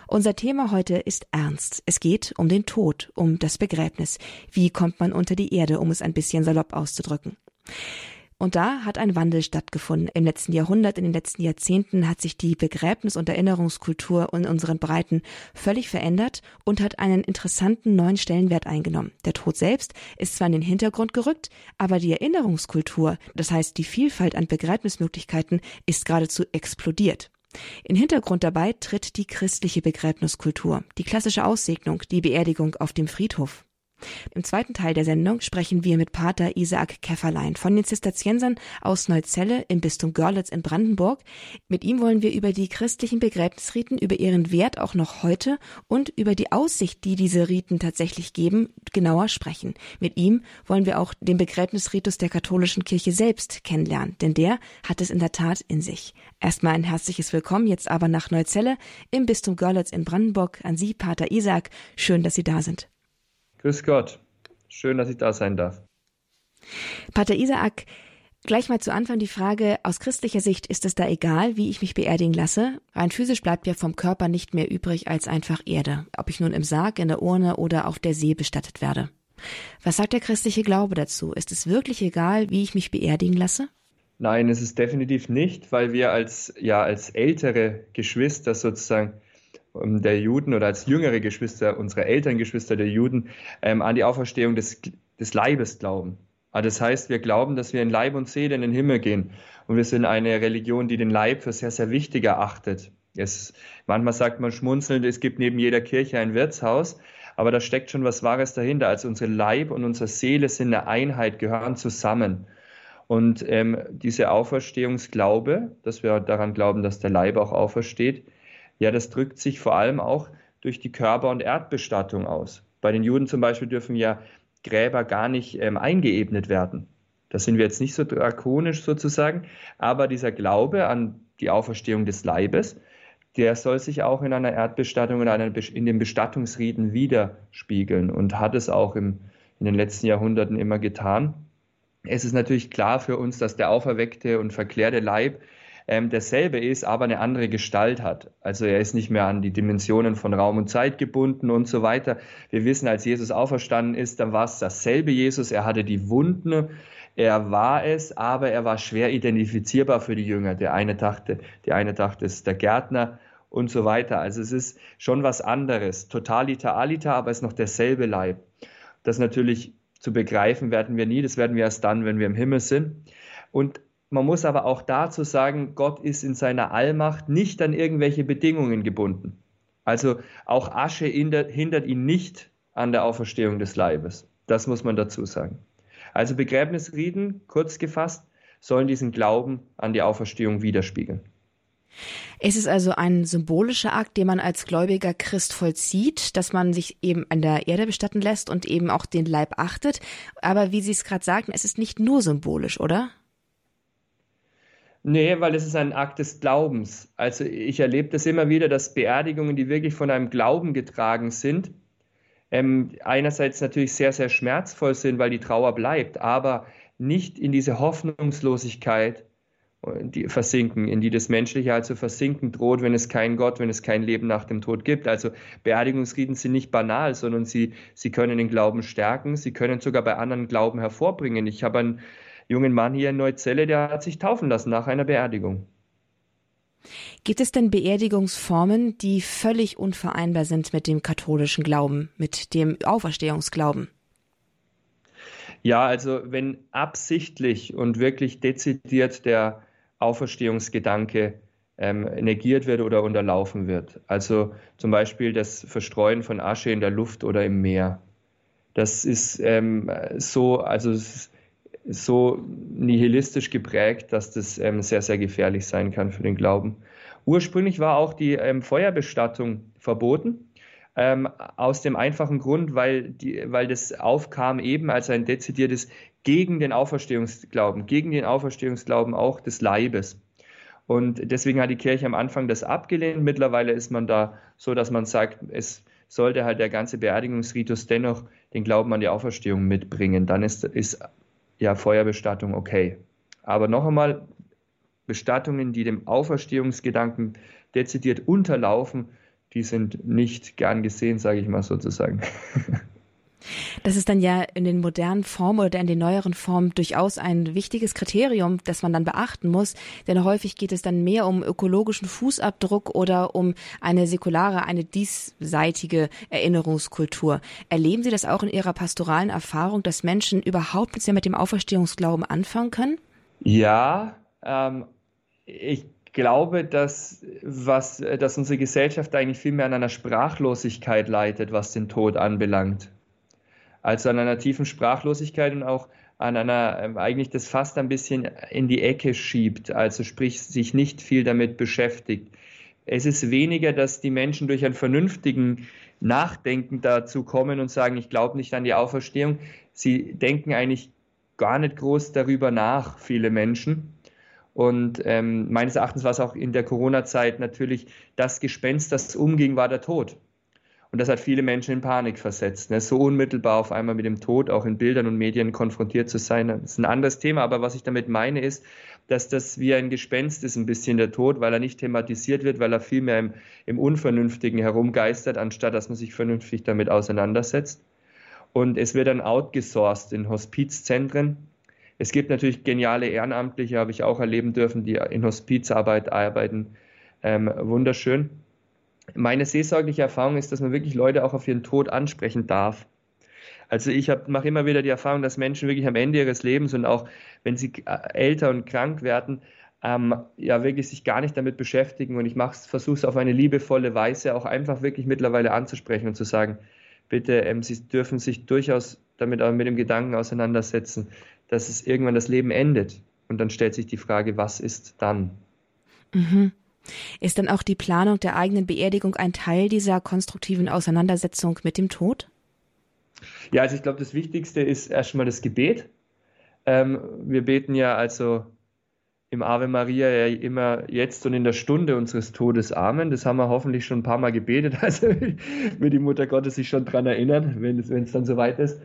Speaker 1: Unser Thema heute ist ernst. Es geht um den Tod, um das Begräbnis. Wie kommt man unter die Erde, um es ein bisschen salopp auszudrücken? Und da hat ein Wandel stattgefunden. Im letzten Jahrhundert, in den letzten Jahrzehnten hat sich die Begräbnis- und Erinnerungskultur in unseren Breiten völlig verändert und hat einen interessanten neuen Stellenwert eingenommen. Der Tod selbst ist zwar in den Hintergrund gerückt, aber die Erinnerungskultur, das heißt die Vielfalt an Begräbnismöglichkeiten, ist geradezu explodiert. In Hintergrund dabei tritt die christliche Begräbniskultur, die klassische Aussegnung, die Beerdigung auf dem Friedhof. Im zweiten Teil der Sendung sprechen wir mit Pater Isaac Käfferlein von den Zisterziensern aus Neuzelle im Bistum Görlitz in Brandenburg. Mit ihm wollen wir über die christlichen Begräbnisriten, über ihren Wert auch noch heute und über die Aussicht, die diese Riten tatsächlich geben, genauer sprechen. Mit ihm wollen wir auch den Begräbnisritus der katholischen Kirche selbst kennenlernen, denn der hat es in der Tat in sich. Erstmal ein herzliches Willkommen jetzt aber nach Neuzelle im Bistum Görlitz in Brandenburg an Sie, Pater Isaac. Schön, dass Sie da sind.
Speaker 3: Grüß Gott. Schön, dass ich da sein darf.
Speaker 1: Pater Isaac, gleich mal zu Anfang die Frage, aus christlicher Sicht ist es da egal, wie ich mich beerdigen lasse? Rein physisch bleibt ja vom Körper nicht mehr übrig als einfach Erde, ob ich nun im Sarg, in der Urne oder auf der See bestattet werde. Was sagt der christliche Glaube dazu? Ist es wirklich egal, wie ich mich beerdigen lasse?
Speaker 3: Nein, es ist definitiv nicht, weil wir als, ja, als ältere Geschwister sozusagen der Juden oder als jüngere Geschwister unserer Elterngeschwister der Juden ähm, an die Auferstehung des, des Leibes glauben. Also das heißt, wir glauben, dass wir in Leib und Seele in den Himmel gehen. Und wir sind eine Religion, die den Leib für sehr, sehr wichtig erachtet. Es, manchmal sagt man schmunzelnd, es gibt neben jeder Kirche ein Wirtshaus, aber da steckt schon was Wahres dahinter. Also unsere Leib und unsere Seele sind eine Einheit, gehören zusammen. Und ähm, diese Auferstehungsglaube, dass wir daran glauben, dass der Leib auch aufersteht, ja, das drückt sich vor allem auch durch die Körper- und Erdbestattung aus. Bei den Juden zum Beispiel dürfen ja Gräber gar nicht ähm, eingeebnet werden. Da sind wir jetzt nicht so drakonisch sozusagen, aber dieser Glaube an die Auferstehung des Leibes, der soll sich auch in einer Erdbestattung oder in den Bestattungsriten widerspiegeln und hat es auch im, in den letzten Jahrhunderten immer getan. Es ist natürlich klar für uns, dass der auferweckte und verklärte Leib ähm, derselbe ist, aber eine andere Gestalt hat. Also er ist nicht mehr an die Dimensionen von Raum und Zeit gebunden und so weiter. Wir wissen, als Jesus auferstanden ist, dann war es dasselbe Jesus. Er hatte die Wunden, er war es, aber er war schwer identifizierbar für die Jünger. Der eine dachte, der eine dachte, es ist der Gärtner und so weiter. Also es ist schon was anderes. Totalita alita, aber es ist noch derselbe Leib. Das natürlich zu begreifen werden wir nie. Das werden wir erst dann, wenn wir im Himmel sind. Und man muss aber auch dazu sagen, Gott ist in seiner Allmacht nicht an irgendwelche Bedingungen gebunden. Also auch Asche hindert ihn nicht an der Auferstehung des Leibes. Das muss man dazu sagen. Also Begräbnisriten, kurz gefasst, sollen diesen Glauben an die Auferstehung widerspiegeln.
Speaker 1: Es ist also ein symbolischer Akt, den man als gläubiger Christ vollzieht, dass man sich eben an der Erde bestatten lässt und eben auch den Leib achtet. Aber wie Sie es gerade sagten, es ist nicht nur symbolisch, oder?
Speaker 3: Nee, weil es ist ein Akt des Glaubens. Also ich erlebe das immer wieder, dass Beerdigungen, die wirklich von einem Glauben getragen sind, ähm, einerseits natürlich sehr, sehr schmerzvoll sind, weil die Trauer bleibt, aber nicht in diese Hoffnungslosigkeit äh, die versinken, in die das Menschliche also versinken droht, wenn es keinen Gott, wenn es kein Leben nach dem Tod gibt. Also Beerdigungsriten sind nicht banal, sondern sie, sie können den Glauben stärken, sie können sogar bei anderen Glauben hervorbringen. Ich habe ein jungen Mann hier in Neuzelle, der hat sich taufen lassen nach einer Beerdigung.
Speaker 1: Gibt es denn Beerdigungsformen, die völlig unvereinbar sind mit dem katholischen Glauben, mit dem Auferstehungsglauben?
Speaker 3: Ja, also wenn absichtlich und wirklich dezidiert der Auferstehungsgedanke ähm, negiert wird oder unterlaufen wird. Also zum Beispiel das Verstreuen von Asche in der Luft oder im Meer. Das ist ähm, so, also es ist so nihilistisch geprägt, dass das ähm, sehr, sehr gefährlich sein kann für den Glauben. Ursprünglich war auch die ähm, Feuerbestattung verboten, ähm, aus dem einfachen Grund, weil, die, weil das aufkam eben als ein dezidiertes gegen den Auferstehungsglauben, gegen den Auferstehungsglauben auch des Leibes. Und deswegen hat die Kirche am Anfang das abgelehnt. Mittlerweile ist man da so, dass man sagt, es sollte halt der ganze Beerdigungsritus dennoch den Glauben an die Auferstehung mitbringen. Dann ist, ist ja, Feuerbestattung okay. Aber noch einmal, Bestattungen, die dem Auferstehungsgedanken dezidiert unterlaufen, die sind nicht gern gesehen, sage ich mal sozusagen.
Speaker 1: Das ist dann ja in den modernen Formen oder in den neueren Formen durchaus ein wichtiges Kriterium, das man dann beachten muss, denn häufig geht es dann mehr um ökologischen Fußabdruck oder um eine säkulare, eine diesseitige Erinnerungskultur. Erleben Sie das auch in Ihrer pastoralen Erfahrung, dass Menschen überhaupt nichts mehr mit dem Auferstehungsglauben anfangen können?
Speaker 3: Ja, ähm, ich glaube, dass, was, dass unsere Gesellschaft eigentlich viel mehr an einer Sprachlosigkeit leidet, was den Tod anbelangt. Also an einer tiefen Sprachlosigkeit und auch an einer, ähm, eigentlich das fast ein bisschen in die Ecke schiebt, also sprich sich nicht viel damit beschäftigt. Es ist weniger, dass die Menschen durch einen vernünftigen Nachdenken dazu kommen und sagen, ich glaube nicht an die Auferstehung. Sie denken eigentlich gar nicht groß darüber nach, viele Menschen. Und ähm, meines Erachtens war es auch in der Corona-Zeit natürlich das Gespenst, das umging, war der Tod. Und das hat viele Menschen in Panik versetzt. Ne? So unmittelbar auf einmal mit dem Tod auch in Bildern und Medien konfrontiert zu sein, das ist ein anderes Thema. Aber was ich damit meine, ist, dass das wie ein Gespenst ist, ein bisschen der Tod, weil er nicht thematisiert wird, weil er vielmehr im, im Unvernünftigen herumgeistert, anstatt dass man sich vernünftig damit auseinandersetzt. Und es wird dann outgesourced in Hospizzentren. Es gibt natürlich geniale Ehrenamtliche, habe ich auch erleben dürfen, die in Hospizarbeit arbeiten. Ähm, wunderschön meine seelsorgliche Erfahrung ist, dass man wirklich Leute auch auf ihren Tod ansprechen darf. Also ich mache immer wieder die Erfahrung, dass Menschen wirklich am Ende ihres Lebens und auch wenn sie äh, älter und krank werden, ähm, ja wirklich sich gar nicht damit beschäftigen. Und ich versuche es auf eine liebevolle Weise auch einfach wirklich mittlerweile anzusprechen und zu sagen, bitte, ähm, Sie dürfen sich durchaus damit auch mit dem Gedanken auseinandersetzen, dass es irgendwann das Leben endet. Und dann stellt sich die Frage, was ist dann?
Speaker 1: Mhm. Ist dann auch die Planung der eigenen Beerdigung ein Teil dieser konstruktiven Auseinandersetzung mit dem Tod?
Speaker 3: Ja, also ich glaube, das Wichtigste ist erstmal das Gebet. Ähm, wir beten ja also im Ave Maria ja immer jetzt und in der Stunde unseres Todes Amen. Das haben wir hoffentlich schon ein paar Mal gebetet, also wird die Mutter Gottes sich schon daran erinnern, wenn es dann soweit ist.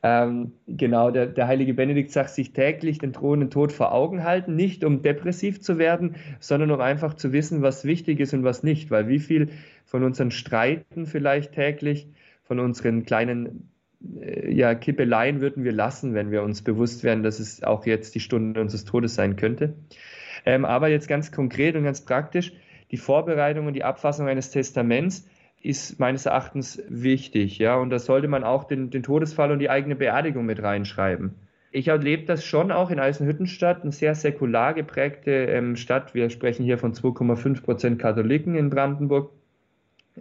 Speaker 3: Ähm, genau, der, der heilige Benedikt sagt, sich täglich den drohenden Tod vor Augen halten, nicht um depressiv zu werden, sondern um einfach zu wissen, was wichtig ist und was nicht. Weil wie viel von unseren Streiten vielleicht täglich, von unseren kleinen äh, ja, Kippeleien würden wir lassen, wenn wir uns bewusst wären, dass es auch jetzt die Stunde unseres Todes sein könnte. Ähm, aber jetzt ganz konkret und ganz praktisch, die Vorbereitung und die Abfassung eines Testaments ist meines Erachtens wichtig, ja, und da sollte man auch den, den Todesfall und die eigene Beerdigung mit reinschreiben. Ich erlebe das schon auch in Eisenhüttenstadt, eine sehr säkular geprägte ähm, Stadt. Wir sprechen hier von 2,5 Prozent Katholiken in Brandenburg,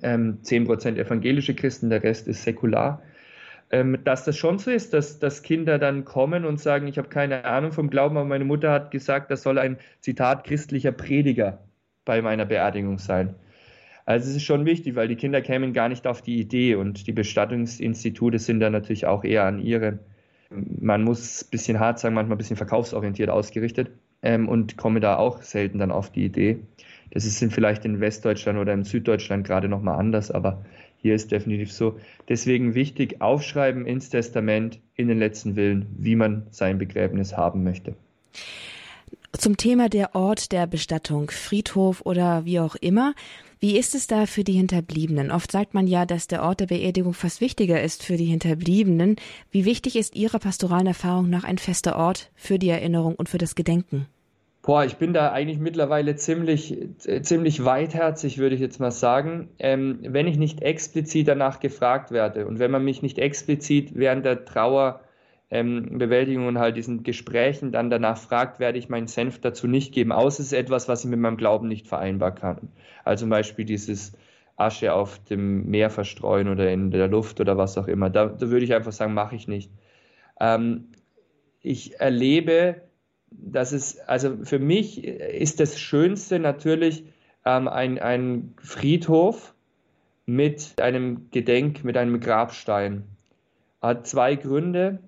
Speaker 3: ähm, 10 Prozent evangelische Christen, der Rest ist säkular. Ähm, dass das schon so ist, dass, dass Kinder dann kommen und sagen, ich habe keine Ahnung vom Glauben, aber meine Mutter hat gesagt, das soll ein Zitat christlicher Prediger bei meiner Beerdigung sein. Also es ist schon wichtig, weil die Kinder kämen gar nicht auf die Idee und die Bestattungsinstitute sind dann natürlich auch eher an ihre, man muss ein bisschen hart sagen, manchmal ein bisschen verkaufsorientiert ausgerichtet ähm, und kommen da auch selten dann auf die Idee. Das ist vielleicht in Westdeutschland oder in Süddeutschland gerade nochmal anders, aber hier ist definitiv so. Deswegen wichtig, aufschreiben ins Testament, in den letzten Willen, wie man sein Begräbnis haben möchte.
Speaker 1: Zum Thema der Ort der Bestattung, Friedhof oder wie auch immer. Wie ist es da für die Hinterbliebenen? Oft sagt man ja, dass der Ort der Beerdigung fast wichtiger ist für die Hinterbliebenen. Wie wichtig ist Ihrer pastoralen Erfahrung nach ein fester Ort für die Erinnerung und für das Gedenken?
Speaker 3: Boah, ich bin da eigentlich mittlerweile ziemlich, ziemlich weitherzig, würde ich jetzt mal sagen. Ähm, wenn ich nicht explizit danach gefragt werde und wenn man mich nicht explizit während der Trauer ähm, Bewältigung und halt diesen Gesprächen dann danach fragt, werde ich meinen Senf dazu nicht geben, außer es ist etwas, was ich mit meinem Glauben nicht vereinbar kann. Also zum Beispiel dieses Asche auf dem Meer verstreuen oder in der Luft oder was auch immer. Da, da würde ich einfach sagen, mache ich nicht. Ähm, ich erlebe, dass es, also für mich ist das Schönste natürlich ähm, ein, ein Friedhof mit einem Gedenk, mit einem Grabstein. Hat zwei Gründe.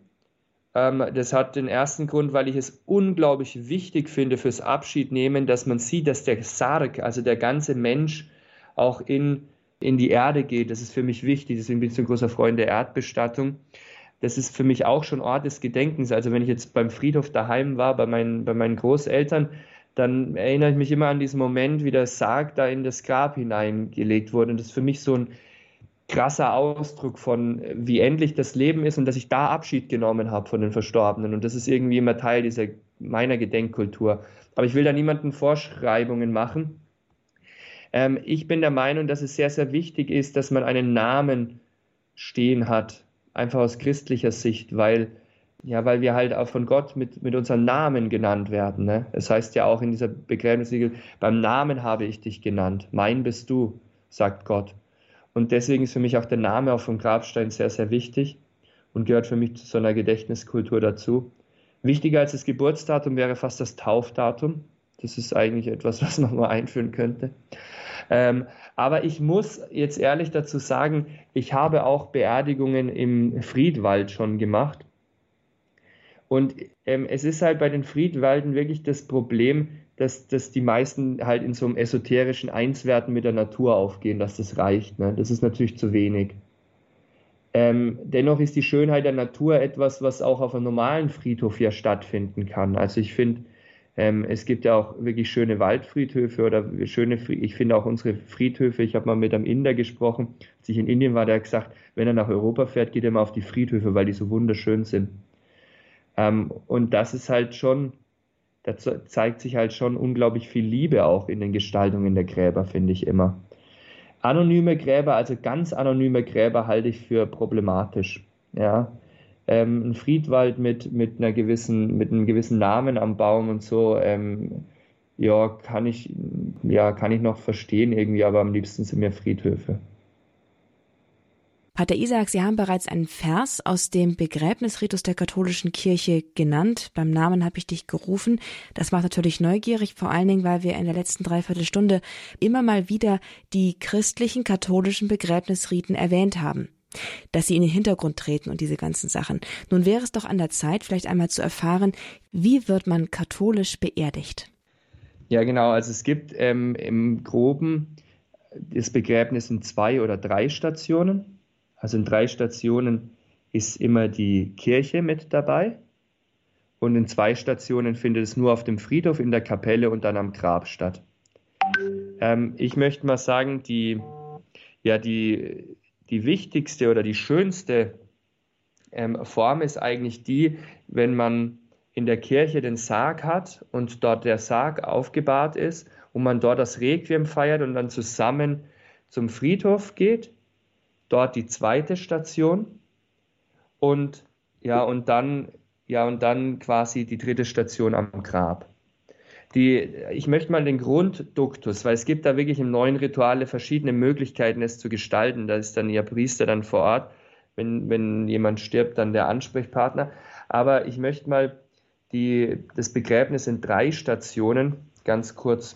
Speaker 3: Ähm, das hat den ersten Grund, weil ich es unglaublich wichtig finde fürs Abschiednehmen, dass man sieht, dass der Sarg, also der ganze Mensch, auch in, in die Erde geht. Das ist für mich wichtig. Deswegen bin ich so ein großer Freund der Erdbestattung. Das ist für mich auch schon Ort des Gedenkens. Also wenn ich jetzt beim Friedhof daheim war, bei meinen, bei meinen Großeltern, dann erinnere ich mich immer an diesen Moment, wie der Sarg da in das Grab hineingelegt wurde. Und das ist für mich so ein, krasser Ausdruck von, wie endlich das Leben ist und dass ich da Abschied genommen habe von den Verstorbenen. Und das ist irgendwie immer Teil dieser meiner Gedenkkultur. Aber ich will da niemanden Vorschreibungen machen. Ähm, ich bin der Meinung, dass es sehr, sehr wichtig ist, dass man einen Namen stehen hat, einfach aus christlicher Sicht, weil ja, weil wir halt auch von Gott mit, mit unserem Namen genannt werden. Ne? Es heißt ja auch in dieser Begräbnisregel, beim Namen habe ich dich genannt, mein bist du, sagt Gott. Und deswegen ist für mich auch der Name auf dem Grabstein sehr, sehr wichtig. und gehört für mich zu so einer Gedächtniskultur dazu. Wichtiger als das Geburtsdatum wäre fast das Taufdatum. Das ist eigentlich etwas, was man mal einführen könnte. Ähm, aber ich muss jetzt ehrlich dazu sagen, ich habe auch Beerdigungen im Friedwald schon gemacht. Und ähm, es ist halt bei den Friedwalden wirklich das Problem, dass, dass die meisten halt in so einem esoterischen Einswerten mit der Natur aufgehen, dass das reicht. Ne? Das ist natürlich zu wenig. Ähm, dennoch ist die Schönheit der Natur etwas, was auch auf einem normalen Friedhof ja stattfinden kann. Also ich finde, ähm, es gibt ja auch wirklich schöne Waldfriedhöfe oder schöne, ich finde auch unsere Friedhöfe, ich habe mal mit einem Inder gesprochen, als ich in Indien war, der hat gesagt, wenn er nach Europa fährt, geht er mal auf die Friedhöfe, weil die so wunderschön sind. Ähm, und das ist halt schon, da zeigt sich halt schon unglaublich viel Liebe auch in den Gestaltungen der Gräber, finde ich immer. Anonyme Gräber, also ganz anonyme Gräber, halte ich für problematisch. Ja. Ähm, ein Friedwald mit, mit, einer gewissen, mit einem gewissen Namen am Baum und so, ähm, ja, kann ich, ja, kann ich noch verstehen irgendwie, aber am liebsten sind mir Friedhöfe.
Speaker 1: Pater Isaac, Sie haben bereits einen Vers aus dem Begräbnisritus der katholischen Kirche genannt. Beim Namen habe ich dich gerufen. Das macht natürlich neugierig, vor allen Dingen, weil wir in der letzten Dreiviertelstunde immer mal wieder die christlichen katholischen Begräbnisriten erwähnt haben dass sie in den Hintergrund treten und diese ganzen Sachen. Nun wäre es doch an der Zeit, vielleicht einmal zu erfahren, wie wird man katholisch beerdigt?
Speaker 3: Ja, genau. Also es gibt ähm, im Groben das Begräbnis in zwei oder drei Stationen. Also in drei Stationen ist immer die Kirche mit dabei und in zwei Stationen findet es nur auf dem Friedhof, in der Kapelle und dann am Grab statt. Ähm, ich möchte mal sagen, die, ja, die, die wichtigste oder die schönste ähm, Form ist eigentlich die, wenn man in der Kirche den Sarg hat und dort der Sarg aufgebahrt ist und man dort das Requiem feiert und dann zusammen zum Friedhof geht dort die zweite Station und ja, und dann, ja, und dann quasi die dritte Station am Grab. Die, ich möchte mal den Grundduktus, weil es gibt da wirklich im neuen Rituale verschiedene Möglichkeiten, es zu gestalten. Da ist dann ihr Priester dann vor Ort, wenn, wenn jemand stirbt, dann der Ansprechpartner. Aber ich möchte mal die, das Begräbnis in drei Stationen ganz kurz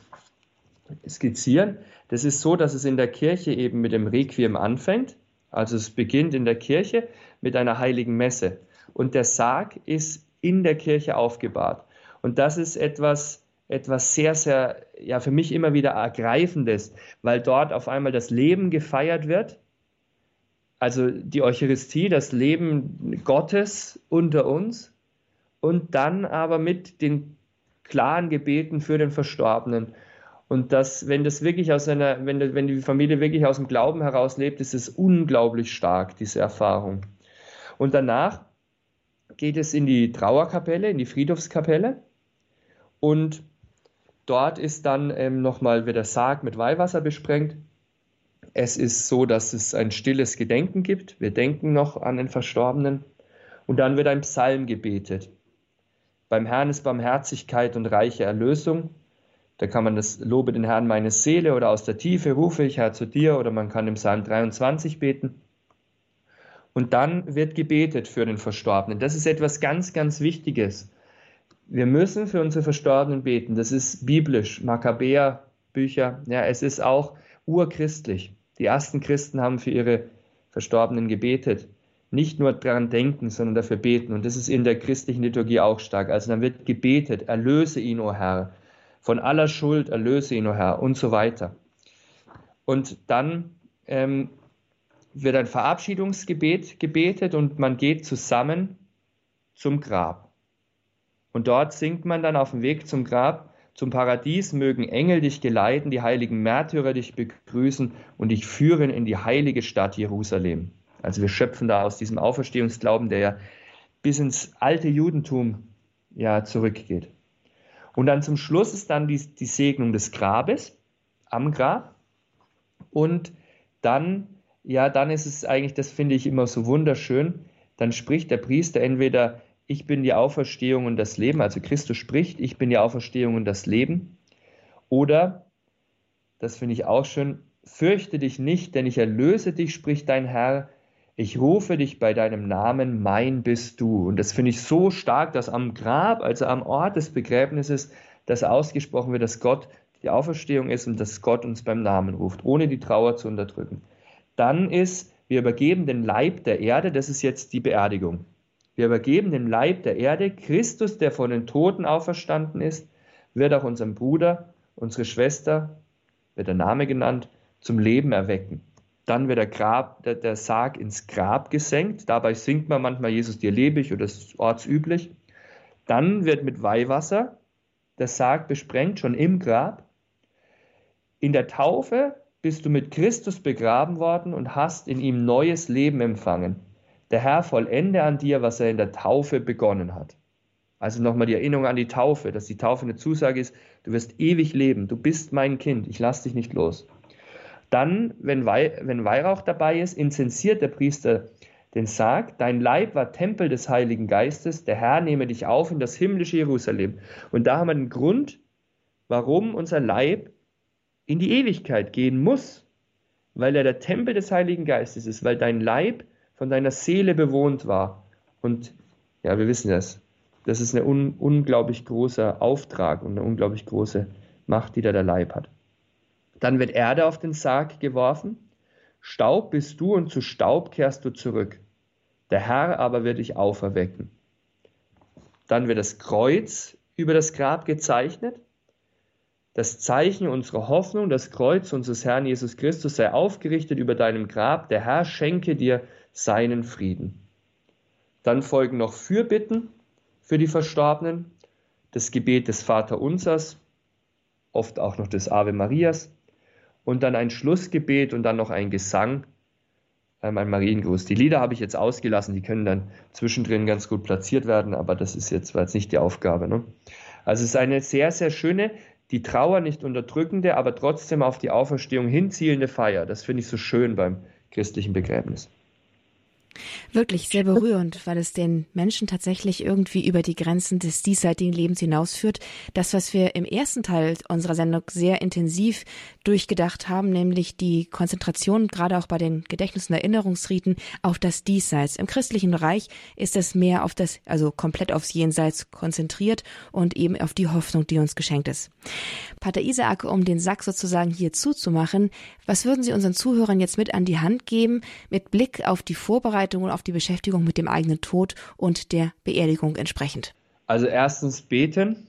Speaker 3: skizzieren. Das ist so, dass es in der Kirche eben mit dem Requiem anfängt. Also es beginnt in der Kirche mit einer heiligen Messe und der Sarg ist in der Kirche aufgebahrt. Und das ist etwas, etwas sehr, sehr, ja, für mich immer wieder ergreifendes, weil dort auf einmal das Leben gefeiert wird. Also die Eucharistie, das Leben Gottes unter uns und dann aber mit den klaren Gebeten für den Verstorbenen. Und das, wenn das wirklich aus einer, wenn, wenn die Familie wirklich aus dem Glauben heraus lebt, ist es unglaublich stark, diese Erfahrung. Und danach geht es in die Trauerkapelle, in die Friedhofskapelle. Und dort ist dann ähm, nochmal wird der Sarg mit Weihwasser besprengt. Es ist so, dass es ein stilles Gedenken gibt. Wir denken noch an den Verstorbenen. Und dann wird ein Psalm gebetet. Beim Herrn ist Barmherzigkeit und reiche Erlösung. Da kann man das Lobe den Herrn meine Seele oder aus der Tiefe rufe ich Herr zu dir oder man kann im Psalm 23 beten. Und dann wird gebetet für den Verstorbenen. Das ist etwas ganz, ganz Wichtiges. Wir müssen für unsere Verstorbenen beten. Das ist biblisch, Makkabäer, Bücher. Ja, es ist auch urchristlich. Die ersten Christen haben für ihre Verstorbenen gebetet. Nicht nur daran denken, sondern dafür beten. Und das ist in der christlichen Liturgie auch stark. Also dann wird gebetet, erlöse ihn, o Herr von aller Schuld erlöse ihn, o Herr, und so weiter. Und dann ähm, wird ein Verabschiedungsgebet gebetet und man geht zusammen zum Grab. Und dort singt man dann auf dem Weg zum Grab, zum Paradies mögen Engel dich geleiten, die heiligen Märtyrer dich begrüßen und dich führen in die heilige Stadt Jerusalem. Also wir schöpfen da aus diesem Auferstehungsglauben, der ja bis ins alte Judentum ja zurückgeht. Und dann zum Schluss ist dann die, die Segnung des Grabes am Grab. Und dann, ja, dann ist es eigentlich, das finde ich immer so wunderschön, dann spricht der Priester entweder, ich bin die Auferstehung und das Leben, also Christus spricht, ich bin die Auferstehung und das Leben. Oder, das finde ich auch schön, fürchte dich nicht, denn ich erlöse dich, spricht dein Herr, Ich rufe dich bei deinem Namen, mein bist du. Und das finde ich so stark, dass am Grab, also am Ort des Begräbnisses, das ausgesprochen wird, dass Gott die Auferstehung ist und dass Gott uns beim Namen ruft, ohne die Trauer zu unterdrücken. Dann ist, wir übergeben den Leib der Erde, das ist jetzt die Beerdigung. Wir übergeben den Leib der Erde, Christus, der von den Toten auferstanden ist, wird auch unseren Bruder, unsere Schwester, wird der Name genannt, zum Leben erwecken. Dann wird der, Grab, der, der Sarg ins Grab gesenkt. Dabei singt man manchmal Jesus dir lebe ich oder das ist ortsüblich. Dann wird mit Weihwasser der Sarg besprengt, schon im Grab. In der Taufe bist du mit Christus begraben worden und hast in ihm neues Leben empfangen. Der Herr vollende an dir, was er in der Taufe begonnen hat. Also nochmal die Erinnerung an die Taufe, dass die Taufe eine Zusage ist, du wirst ewig leben, du bist mein Kind, ich lasse dich nicht los. Dann, wenn, Weih, wenn Weihrauch dabei ist, inzensiert der Priester den Sarg, dein Leib war Tempel des Heiligen Geistes, der Herr nehme dich auf in das himmlische Jerusalem. Und da haben wir den Grund, warum unser Leib in die Ewigkeit gehen muss, weil er der Tempel des Heiligen Geistes ist, weil dein Leib von deiner Seele bewohnt war. Und ja, wir wissen das. Das ist ein un unglaublich großer Auftrag und eine unglaublich große Macht, die da der Leib hat. Dann wird Erde auf den Sarg geworfen. Staub bist du und zu Staub kehrst du zurück. Der Herr aber wird dich auferwecken. Dann wird das Kreuz über das Grab gezeichnet das Zeichen unserer Hoffnung, das Kreuz unseres Herrn Jesus Christus sei aufgerichtet über deinem Grab. Der Herr schenke dir seinen Frieden. Dann folgen noch Fürbitten für die Verstorbenen, das Gebet des Vaterunsers, oft auch noch des Ave Marias und dann ein Schlussgebet und dann noch ein Gesang, ähm, ein Mariengruß. Die Lieder habe ich jetzt ausgelassen, die können dann zwischendrin ganz gut platziert werden, aber das ist jetzt, war jetzt nicht die Aufgabe. Ne? Also es ist eine sehr, sehr schöne, die Trauer nicht unterdrückende, aber trotzdem auf die Auferstehung hinzielende Feier. Das finde ich so schön beim christlichen Begräbnis.
Speaker 1: Wirklich sehr berührend, weil es den Menschen tatsächlich irgendwie über die Grenzen des diesseitigen Lebens hinausführt. Das, was wir im ersten Teil unserer Sendung sehr intensiv durchgedacht haben, nämlich die Konzentration gerade auch bei den Gedächtnis- und Erinnerungsriten auf das Diesseits. Im christlichen Bereich ist es mehr auf das, also komplett aufs Jenseits konzentriert und eben auf die Hoffnung, die uns geschenkt ist. Pater Isaak, um den Sack sozusagen hier zuzumachen, was würden Sie unseren Zuhörern jetzt mit an die Hand geben, mit Blick auf die Vorbereitung und auf die Beschäftigung mit dem eigenen Tod und der Beerdigung entsprechend?
Speaker 3: Also erstens beten,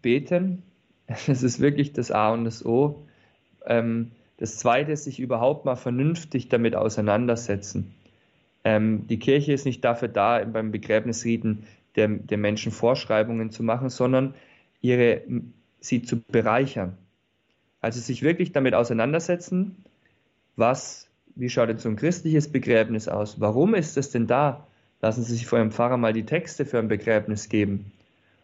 Speaker 3: beten. Das ist wirklich das A und das O. Ähm, das Zweite ist sich überhaupt mal vernünftig damit auseinandersetzen. Ähm, die Kirche ist nicht dafür da, beim Begräbnisriten der, der Menschen Vorschreibungen zu machen, sondern ihre, sie zu bereichern. Also sich wirklich damit auseinandersetzen, was, wie schaut denn so ein christliches Begräbnis aus? Warum ist es denn da? Lassen Sie sich vor Ihrem Pfarrer mal die Texte für ein Begräbnis geben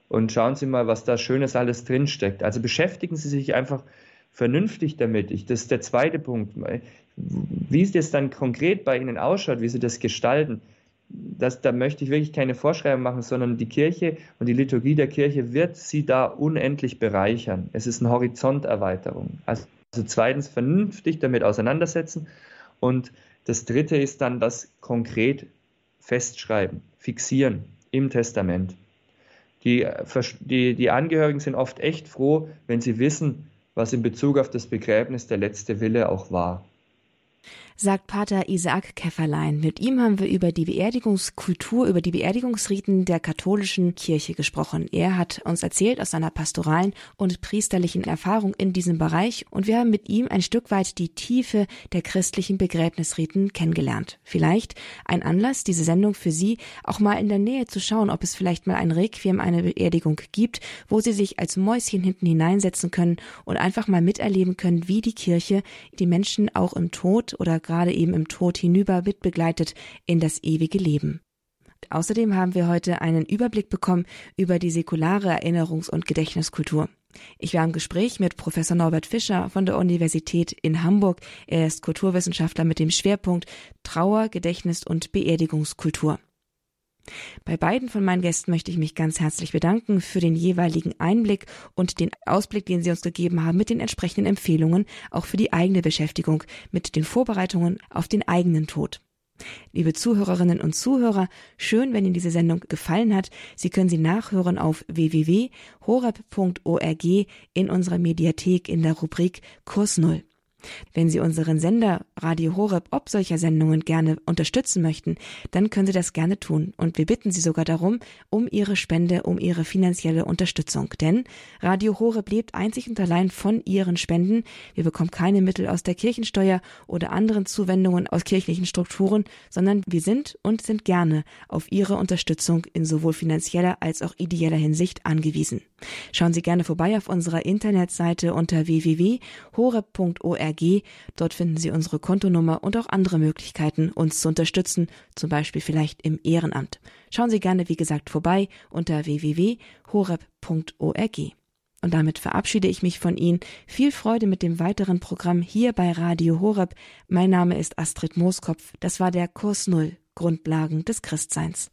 Speaker 3: und schauen Sie mal, was da Schönes alles drinsteckt. Also beschäftigen Sie sich einfach vernünftig damit. Ich, das ist der zweite Punkt. Wie es jetzt dann konkret bei Ihnen ausschaut, wie Sie das gestalten, das, da möchte ich wirklich keine Vorschreibung machen, sondern die Kirche und die Liturgie der Kirche wird sie da unendlich bereichern. Es ist eine Horizonterweiterung. Also, also zweitens vernünftig damit auseinandersetzen und das dritte ist dann das konkret festschreiben, fixieren im Testament. Die, die, die Angehörigen sind oft echt froh, wenn sie wissen, was in Bezug auf das Begräbnis der letzte Wille auch war
Speaker 1: sagt Pater Isaac Käfferlein. Mit ihm haben wir über die Beerdigungskultur, über die Beerdigungsriten der katholischen Kirche gesprochen. Er hat uns erzählt aus seiner pastoralen und priesterlichen Erfahrung in diesem Bereich und wir haben mit ihm ein Stück weit die Tiefe der christlichen Begräbnisriten kennengelernt. Vielleicht ein Anlass, diese Sendung für Sie auch mal in der Nähe zu schauen, ob es vielleicht mal ein Requiem, eine Beerdigung gibt, wo Sie sich als Mäuschen hinten hineinsetzen können und einfach mal miterleben können, wie die Kirche die Menschen auch im Tod oder gerade eben im Tod hinüber mitbegleitet in das ewige Leben. Außerdem haben wir heute einen Überblick bekommen über die säkulare Erinnerungs- und Gedächtniskultur. Ich war im Gespräch mit Professor Norbert Fischer von der Universität in Hamburg. Er ist Kulturwissenschaftler mit dem Schwerpunkt Trauer, Gedächtnis und Beerdigungskultur. Bei beiden von meinen Gästen möchte ich mich ganz herzlich bedanken für den jeweiligen Einblick und den Ausblick, den sie uns gegeben haben mit den entsprechenden Empfehlungen, auch für die eigene Beschäftigung mit den Vorbereitungen auf den eigenen Tod. Liebe Zuhörerinnen und Zuhörer, schön, wenn Ihnen diese Sendung gefallen hat. Sie können sie nachhören auf www.horeb.org in unserer Mediathek in der Rubrik Kurs Null. Wenn Sie unseren Sender Radio Horeb ob solcher Sendungen gerne unterstützen möchten, dann können Sie das gerne tun. Und wir bitten Sie sogar darum, um Ihre Spende, um Ihre finanzielle Unterstützung. Denn Radio Horeb lebt einzig und allein von Ihren Spenden. Wir bekommen keine Mittel aus der Kirchensteuer oder anderen Zuwendungen aus kirchlichen Strukturen, sondern wir sind und sind gerne auf Ihre Unterstützung in sowohl finanzieller als auch ideeller Hinsicht angewiesen. Schauen Sie gerne vorbei auf unserer Internetseite unter www.horeb.org AG. Dort finden Sie unsere Kontonummer und auch andere Möglichkeiten, uns zu unterstützen, zum Beispiel vielleicht im Ehrenamt. Schauen Sie gerne, wie gesagt, vorbei unter www.horeb.org. Und damit verabschiede ich mich von Ihnen. Viel Freude mit dem weiteren Programm hier bei Radio Horeb. Mein Name ist Astrid Mooskopf. Das war der Kurs Null Grundlagen des Christseins.